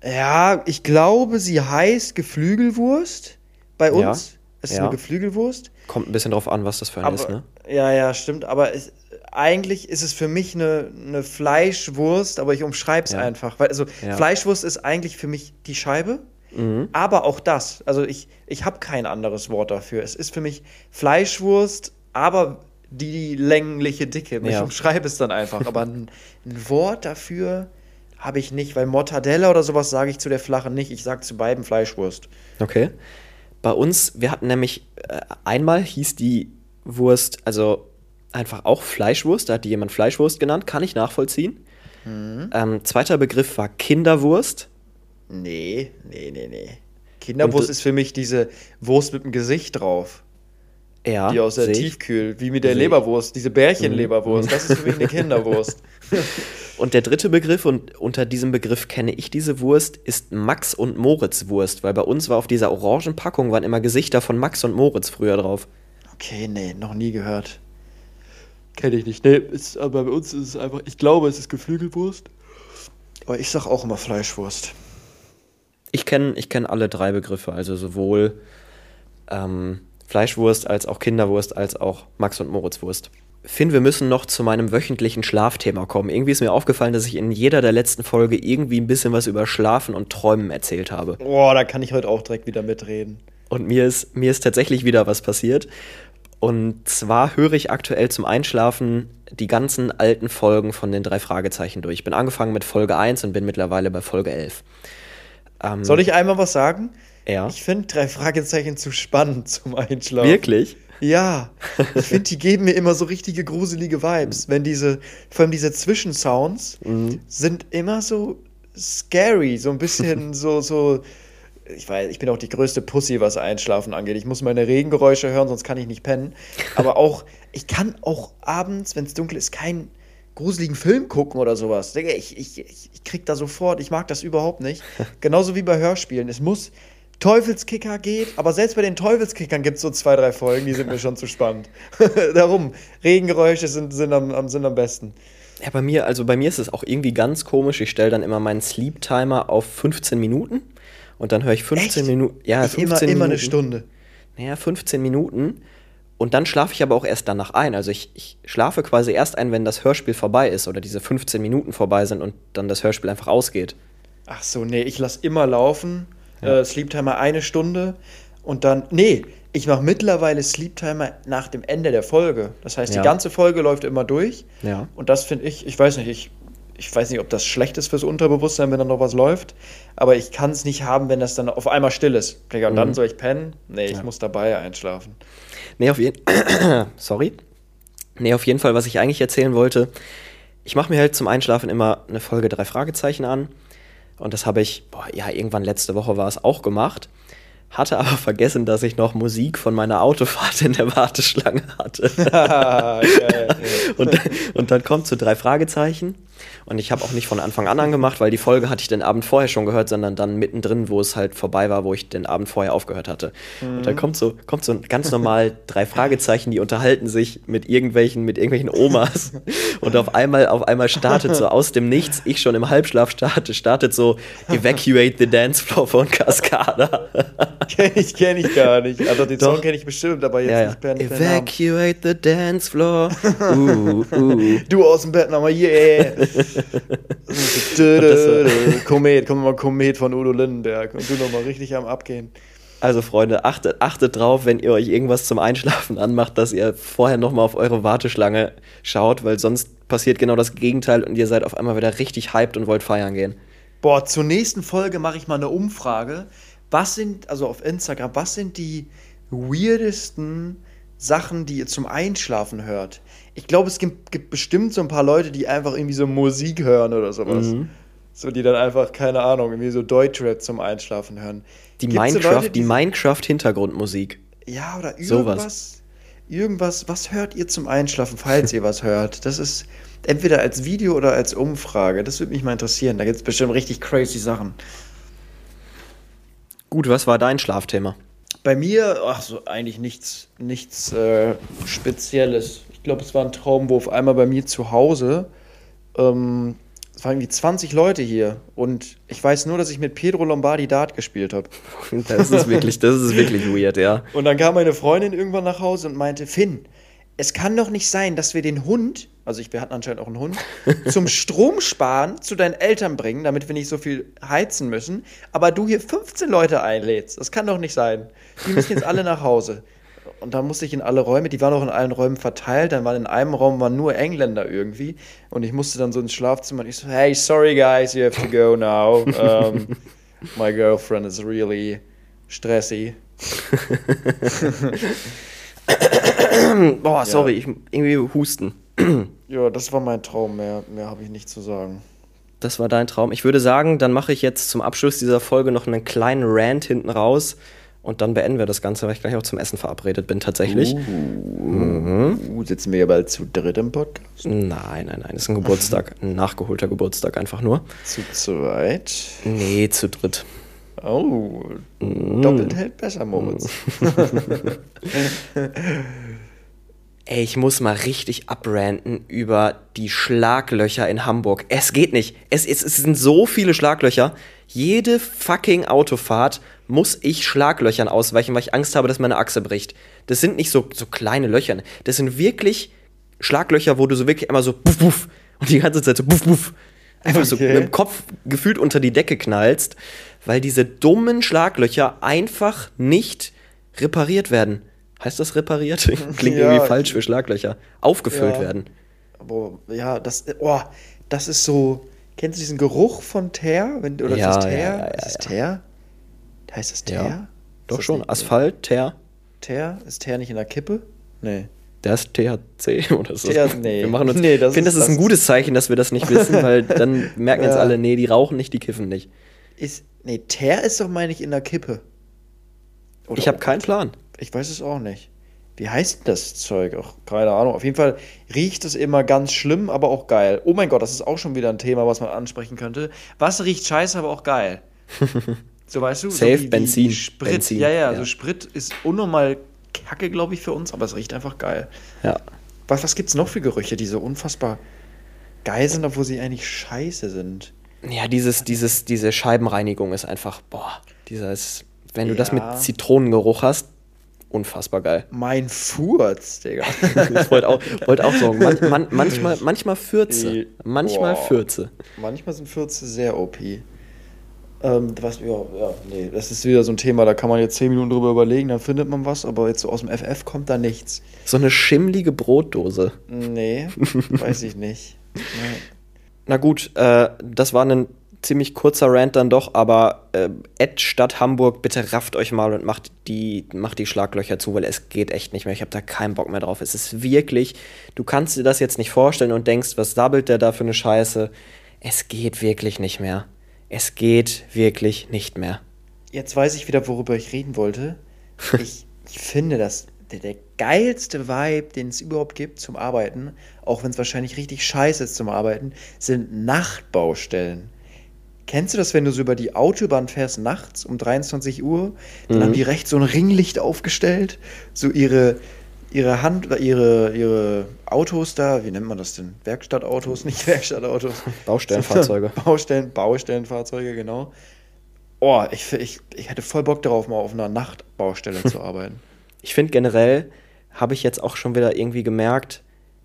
[SPEAKER 2] Ja, ich glaube, sie heißt Geflügelwurst bei
[SPEAKER 1] Ja,
[SPEAKER 2] uns. Es ist
[SPEAKER 1] ja.
[SPEAKER 2] eine Geflügelwurst.
[SPEAKER 1] Kommt ein bisschen drauf an, was das für eine
[SPEAKER 2] Aber,
[SPEAKER 1] ist, ne?
[SPEAKER 2] Ja, ja, stimmt. Aber es, eigentlich ist es für mich eine, eine Fleischwurst, aber ich umschreibe es
[SPEAKER 1] Ja.
[SPEAKER 2] einfach. Weil, also
[SPEAKER 1] Ja.
[SPEAKER 2] Fleischwurst ist eigentlich für mich die Scheibe,
[SPEAKER 1] Mhm.
[SPEAKER 2] aber auch das. Also ich, ich habe kein anderes Wort dafür. Es ist für mich Fleischwurst, aber die längliche Dicke. Ich
[SPEAKER 1] Ja.
[SPEAKER 2] umschreibe es dann einfach. Aber ein, ein Wort dafür habe ich nicht, weil Mortadella oder sowas sage ich zu der flachen nicht. Ich sage zu beiden Fleischwurst.
[SPEAKER 1] Okay. Bei uns, wir hatten nämlich, äh, einmal hieß die Wurst, also einfach auch Fleischwurst, da hat die jemand Fleischwurst genannt, kann ich nachvollziehen.
[SPEAKER 2] Mhm.
[SPEAKER 1] Ähm, zweiter Begriff war Kinderwurst.
[SPEAKER 2] Nee, nee, nee, nee. Kinderwurst
[SPEAKER 1] Und-
[SPEAKER 2] ist für mich diese Wurst mit dem Gesicht drauf.
[SPEAKER 1] Ja,
[SPEAKER 2] die aus der. Tiefkühl, wie mit der. Leberwurst, diese Bärchenleberwurst. Das ist für mich eine Kinderwurst.
[SPEAKER 1] Und der dritte Begriff, und unter diesem Begriff kenne ich diese Wurst, ist Max und Moritz Wurst, weil bei uns war auf dieser orangen Packung waren immer Gesichter von Max und Moritz früher drauf.
[SPEAKER 2] Okay, nee, noch nie gehört. Kenne ich nicht. Nee, ist, aber bei uns ist es einfach, ich glaube, es ist Geflügelwurst. Aber ich sag auch immer Fleischwurst.
[SPEAKER 1] Ich kenne ich kenn alle drei Begriffe, also sowohl ähm, Fleischwurst als auch Kinderwurst als auch Max und Moritz Wurst. Finn, wir müssen noch zu meinem wöchentlichen Schlafthema kommen. Irgendwie ist mir aufgefallen, dass ich in jeder der letzten Folge irgendwie ein bisschen was über Schlafen und Träumen erzählt habe.
[SPEAKER 2] Boah, da kann ich heute auch direkt wieder mitreden.
[SPEAKER 1] Und mir ist, mir ist tatsächlich wieder was passiert. Und zwar höre ich aktuell zum Einschlafen die ganzen alten Folgen von den drei Fragezeichen durch. Ich bin angefangen mit Folge 1 und bin mittlerweile bei Folge 11. Ähm,
[SPEAKER 2] Soll ich einmal was sagen?
[SPEAKER 1] Ja.
[SPEAKER 2] Ich finde drei Fragezeichen zu spannend zum Einschlafen.
[SPEAKER 1] Wirklich?
[SPEAKER 2] Ja, ich finde, die geben mir immer so richtige gruselige Vibes. Wenn diese, vor allem diese Zwischensounds sind immer so scary, so ein bisschen so, so. Ich weiß, ich bin auch die größte Pussy, was Einschlafen angeht. Ich muss meine Regengeräusche hören, sonst kann ich nicht pennen. Aber auch, ich kann auch abends, wenn es dunkel ist, keinen gruseligen Film gucken oder sowas. Ich, ich, ich, krieg da sofort, ich mag das überhaupt nicht. Genauso wie bei Hörspielen. Es muss Teufelskicker geht, aber selbst bei den Teufelskickern gibt es so zwei, drei Folgen, die sind mir schon zu spannend. Darum, Regengeräusche sind, sind, am, sind am besten.
[SPEAKER 1] Ja, bei mir, also bei mir ist es auch irgendwie ganz komisch. Ich stelle dann immer meinen Sleep Timer auf 15 Minuten und dann höre ich 15
[SPEAKER 2] Echt?
[SPEAKER 1] Minuten. Ja,
[SPEAKER 2] ich
[SPEAKER 1] 15
[SPEAKER 2] immer,
[SPEAKER 1] Minuten.
[SPEAKER 2] immer eine Stunde.
[SPEAKER 1] Naja, 15 Minuten. Und dann schlafe ich aber auch erst danach ein. Also ich, ich schlafe quasi erst ein, wenn das Hörspiel vorbei ist oder diese 15 Minuten vorbei sind und dann das Hörspiel einfach ausgeht.
[SPEAKER 2] Ach so, nee, ich lasse immer laufen.
[SPEAKER 1] Ja.
[SPEAKER 2] Äh, Sleeptimer eine Stunde und dann. Nee, ich mache mittlerweile Sleeptimer nach dem Ende der Folge. Das heißt,
[SPEAKER 1] Ja.
[SPEAKER 2] die ganze Folge läuft immer durch.
[SPEAKER 1] Ja.
[SPEAKER 2] Und das finde ich, ich weiß nicht, ich, ich weiß nicht, ob das schlecht ist fürs Unterbewusstsein, wenn da noch was läuft. Aber ich kann es nicht haben, wenn das dann auf einmal still ist. Digga, Und dann soll ich pennen? Nee, ich
[SPEAKER 1] Mhm. Ja.
[SPEAKER 2] muss dabei einschlafen.
[SPEAKER 1] Nee, auf jeden Sorry. Nee, auf jeden Fall, was ich eigentlich erzählen wollte. Ich mache mir halt zum Einschlafen immer eine Folge drei Fragezeichen an. Und das habe ich, boah, ja, irgendwann letzte Woche war es auch gemacht. Hatte aber vergessen, dass ich noch Musik von meiner Autofahrt in der Warteschlange hatte. Und, und dann kommt zu drei Fragezeichen. Und ich habe auch nicht von Anfang an angemacht, weil die Folge hatte ich den Abend vorher schon gehört, sondern dann mittendrin, wo es halt vorbei war, wo ich den Abend vorher aufgehört hatte. Und dann kommt so, kommt so ganz normal drei Fragezeichen, die unterhalten sich mit irgendwelchen, mit irgendwelchen Omas. Und auf einmal, auf einmal startet so aus dem Nichts, ich schon im Halbschlaf starte, startet so Evacuate the Dance Floor von Cascada.
[SPEAKER 2] Kenn ich, kenn ich gar nicht. Also den
[SPEAKER 1] Doch.
[SPEAKER 2] Song kenne ich bestimmt, aber jetzt
[SPEAKER 1] Ja, ja.
[SPEAKER 2] nicht per.
[SPEAKER 1] Evacuate the Dance Floor. Uh, uh.
[SPEAKER 2] Du aus dem Bett nochmal, yeah. Komet, kommt mal Komet von Udo Lindenberg und du nochmal richtig am Abgehen.
[SPEAKER 1] Also Freunde, achtet, achtet drauf, wenn ihr euch irgendwas zum Einschlafen anmacht, dass ihr vorher nochmal auf eure Warteschlange schaut, weil sonst passiert genau das Gegenteil und ihr seid auf einmal wieder richtig hyped und wollt feiern gehen.
[SPEAKER 2] Boah, zur nächsten Folge mache ich mal eine Umfrage. Was sind, also auf Instagram, was sind die weirdesten Sachen, die ihr zum Einschlafen hört? Ich glaube, es gibt, gibt bestimmt so ein paar Leute, die einfach irgendwie so Musik hören oder sowas.
[SPEAKER 1] Mhm.
[SPEAKER 2] So, die dann einfach, keine Ahnung, irgendwie so Deutschrap zum Einschlafen hören.
[SPEAKER 1] Die
[SPEAKER 2] Gibt's so
[SPEAKER 1] Minecraft,
[SPEAKER 2] Leute,
[SPEAKER 1] die Minecraft-Hintergrundmusik.
[SPEAKER 2] Ja, oder
[SPEAKER 1] Sowas.
[SPEAKER 2] irgendwas. Irgendwas, was hört ihr zum Einschlafen, falls ihr was hört? Das ist entweder als Video oder als Umfrage. Das würde mich mal interessieren. Da gibt es bestimmt richtig crazy Sachen.
[SPEAKER 1] Gut, was war dein Schlafthema?
[SPEAKER 2] Bei mir, ach so, eigentlich nichts, nichts äh, Spezielles. Ich glaube, es war ein Traumwurf. Einmal bei mir zu Hause. Ähm, es waren irgendwie 20 Leute hier. Und ich weiß nur, dass ich mit Pedro Lombardi Dart gespielt habe.
[SPEAKER 1] Das ist wirklich, das ist wirklich weird, ja.
[SPEAKER 2] Und dann kam meine Freundin irgendwann nach Hause und meinte, Finn, es kann doch nicht sein, dass wir den Hund, also ich, wir hatten anscheinend auch einen Hund, zum Stromsparen zu deinen Eltern bringen, damit wir nicht so viel heizen müssen, aber du hier 15 Leute einlädst. Das kann doch nicht sein. Die müssen jetzt alle nach Hause. Und dann musste ich in alle Räume, die waren auch in allen Räumen verteilt, dann waren in einem Raum waren nur Engländer irgendwie und ich musste dann so ins Schlafzimmer und ich so, hey, sorry guys, you have to go now. Um, my girlfriend is really stressy.
[SPEAKER 1] Boah, sorry, ich irgendwie husten.
[SPEAKER 2] Ja, das war mein Traum. Mehr, mehr habe ich nicht zu sagen.
[SPEAKER 1] Das war dein Traum. Ich würde sagen, dann mache ich jetzt zum Abschluss dieser Folge noch einen kleinen Rant hinten raus und dann beenden wir das Ganze, weil ich gleich auch zum Essen verabredet bin tatsächlich.
[SPEAKER 2] Uh, sitzen wir ja bald zu dritt im Podcast?
[SPEAKER 1] Nein, nein, nein, ist ein Geburtstag, ein nachgeholter Geburtstag einfach nur.
[SPEAKER 2] Zu zweit?
[SPEAKER 1] Nee, zu dritt.
[SPEAKER 2] Oh, doppelt hält besser, Moritz.
[SPEAKER 1] Ey, ich muss mal richtig abranten über die Schlaglöcher in Hamburg. Es geht nicht. Es, es, es sind so viele Schlaglöcher. Jede fucking Autofahrt muss ich Schlaglöchern ausweichen, weil ich Angst habe, dass meine Achse bricht. Das sind nicht so, so kleine Löcher. Das sind wirklich Schlaglöcher, wo du so wirklich immer so puff, puff und die ganze Zeit so puff, puff einfach so
[SPEAKER 2] Okay.
[SPEAKER 1] mit dem Kopf gefühlt unter die Decke knallst, weil diese dummen Schlaglöcher einfach nicht repariert werden. Heißt das repariert? Klingt
[SPEAKER 2] Ja.
[SPEAKER 1] irgendwie falsch für Schlaglöcher. Aufgefüllt
[SPEAKER 2] Ja.
[SPEAKER 1] werden.
[SPEAKER 2] Aber ja, das, oh, das ist so. Kennst du diesen Geruch von Teer? Wenn, oder
[SPEAKER 1] Ja,
[SPEAKER 2] ist das Teer?
[SPEAKER 1] ja, ja,
[SPEAKER 2] ist das. Teer? Heißt das. Teer?
[SPEAKER 1] Doch
[SPEAKER 2] das
[SPEAKER 1] schon. Asphalt, Teer.
[SPEAKER 2] Teer? Ist Teer nicht in der Kippe? Nee.
[SPEAKER 1] Der ist THC oder so.
[SPEAKER 2] TH nee.
[SPEAKER 1] Wir machen uns.
[SPEAKER 2] Nee,
[SPEAKER 1] ich
[SPEAKER 2] das
[SPEAKER 1] finde, das
[SPEAKER 2] ist-
[SPEAKER 1] ein
[SPEAKER 2] das
[SPEAKER 1] gutes Zeichen, dass wir das nicht wissen, weil dann merken jetzt alle, nee, die rauchen nicht, die kiffen nicht.
[SPEAKER 2] Ist, nee, Teer ist doch, meine ich, in der Kippe. Oder
[SPEAKER 1] Ich habe keinen Plan.
[SPEAKER 2] Ich weiß es auch nicht. Wie heißt das Zeug? Ach, keine Ahnung. Auf jeden Fall riecht es immer ganz schlimm, aber auch geil. Oh mein Gott, das ist auch schon wieder ein Thema, was man ansprechen könnte. Was riecht scheiße, aber auch geil? So weißt du?
[SPEAKER 1] Safe
[SPEAKER 2] so
[SPEAKER 1] Benzin.
[SPEAKER 2] Sprit.
[SPEAKER 1] Benzin,
[SPEAKER 2] ja, ja,
[SPEAKER 1] ja.
[SPEAKER 2] also Sprit ist unnormal kacke, glaube ich, für uns, aber es riecht einfach geil.
[SPEAKER 1] Ja.
[SPEAKER 2] Was, was gibt es noch für Gerüche, die so unfassbar geil sind, obwohl sie eigentlich scheiße sind?
[SPEAKER 1] Ja, dieses, dieses, diese Scheibenreinigung ist einfach, boah, dieser ist, wenn du das mit
[SPEAKER 2] Ja.
[SPEAKER 1] Zitronengeruch hast, unfassbar geil.
[SPEAKER 2] Mein Furz, Digga.
[SPEAKER 1] Ich wollte auch, wollte auch sagen, man, man, manchmal, manchmal Fürze. Manchmal
[SPEAKER 2] Boah.
[SPEAKER 1] Fürze.
[SPEAKER 2] Manchmal sind Fürze sehr OP. Ähm, was, ja, ja, nee, das ist wieder so ein Thema, da kann man jetzt 10 Minuten drüber überlegen, dann findet man was, aber jetzt so aus dem FF kommt da nichts.
[SPEAKER 1] So eine schimmlige Brotdose.
[SPEAKER 2] Nee, weiß ich nicht. Nee.
[SPEAKER 1] Na gut, äh, das war ein ziemlich kurzer Rant dann doch, aber äh, Ed Stadt Hamburg, bitte rafft euch mal und macht die, macht die Schlaglöcher zu, weil es geht echt nicht mehr. Ich habe da keinen Bock mehr drauf. Es ist wirklich, du kannst dir das jetzt nicht vorstellen und denkst, was sabbelt der da für eine Scheiße? Es geht wirklich nicht mehr. Es geht wirklich nicht mehr.
[SPEAKER 2] Jetzt weiß ich wieder, worüber ich reden wollte. Ich, ich finde, dass der, der geilste Vibe, den es überhaupt gibt zum Arbeiten, auch wenn es wahrscheinlich richtig scheiße ist zum Arbeiten, sind Nachtbaustellen. Kennst du das, wenn du so über die Autobahn fährst nachts um 23 Uhr? Dann haben die rechts so ein Ringlicht aufgestellt, so ihre, ihre Hand, ihre, ihre Autos da, wie nennt man das denn? Werkstattautos, nicht Werkstattautos.
[SPEAKER 1] Baustellenfahrzeuge.
[SPEAKER 2] Baustellen, Baustellenfahrzeuge, genau. Oh, ich, ich, ich hätte voll Bock darauf, mal auf einer Nachtbaustelle zu arbeiten.
[SPEAKER 1] Ich finde generell, habe ich jetzt auch schon wieder irgendwie gemerkt,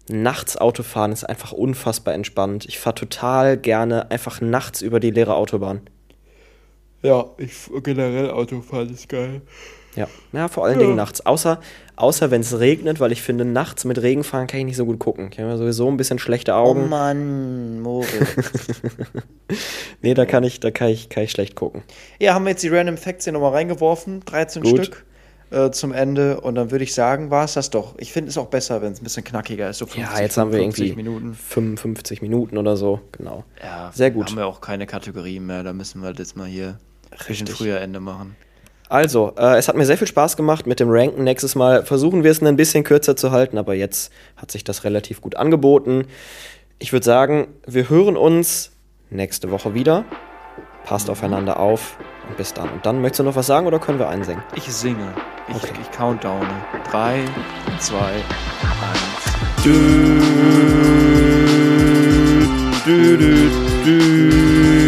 [SPEAKER 1] nachts Autofahren ist einfach unfassbar entspannt. Ich fahre total gerne einfach nachts über die leere Autobahn.
[SPEAKER 2] Ja, ich generell Autofahren ist geil.
[SPEAKER 1] Ja, ja vor allen Dingen nachts. Außer, außer wenn es regnet, weil ich finde, nachts mit Regen fahren kann ich nicht so gut gucken. Ich habe ja sowieso ein bisschen schlechte
[SPEAKER 2] Oh
[SPEAKER 1] Augen.
[SPEAKER 2] Mann, Moritz.
[SPEAKER 1] nee, da kann ich, da kann ich, kann ich schlecht gucken.
[SPEAKER 2] ja, haben wir jetzt die Random Facts hier nochmal reingeworfen. 13
[SPEAKER 1] Gut.
[SPEAKER 2] Stück äh, zum Ende. Und dann würde ich sagen, war es das doch. Ich finde es auch besser, wenn es ein bisschen knackiger ist. So 50,
[SPEAKER 1] ja, jetzt haben wir
[SPEAKER 2] 55
[SPEAKER 1] irgendwie
[SPEAKER 2] Minuten.
[SPEAKER 1] 55 Minuten oder so. Genau.
[SPEAKER 2] Ja,
[SPEAKER 1] Sehr gut.
[SPEAKER 2] Haben wir auch keine Kategorien mehr. Da müssen wir das mal hier ein bisschen
[SPEAKER 1] Richtig.
[SPEAKER 2] früher Ende machen.
[SPEAKER 1] Also, äh, es hat mir sehr viel Spaß gemacht mit dem Ranken. Nächstes Mal versuchen wir es ein bisschen kürzer zu halten, aber jetzt hat sich das relativ gut angeboten. Ich würde sagen, wir hören uns nächste Woche wieder. Passt aufeinander auf bis dann. Und dann möchtest du noch was sagen oder können wir einsingen?
[SPEAKER 2] Ich singe. Ich,
[SPEAKER 1] Okay.
[SPEAKER 2] ich countdowne. 3, 2, 1.
[SPEAKER 1] Du, du, du, du.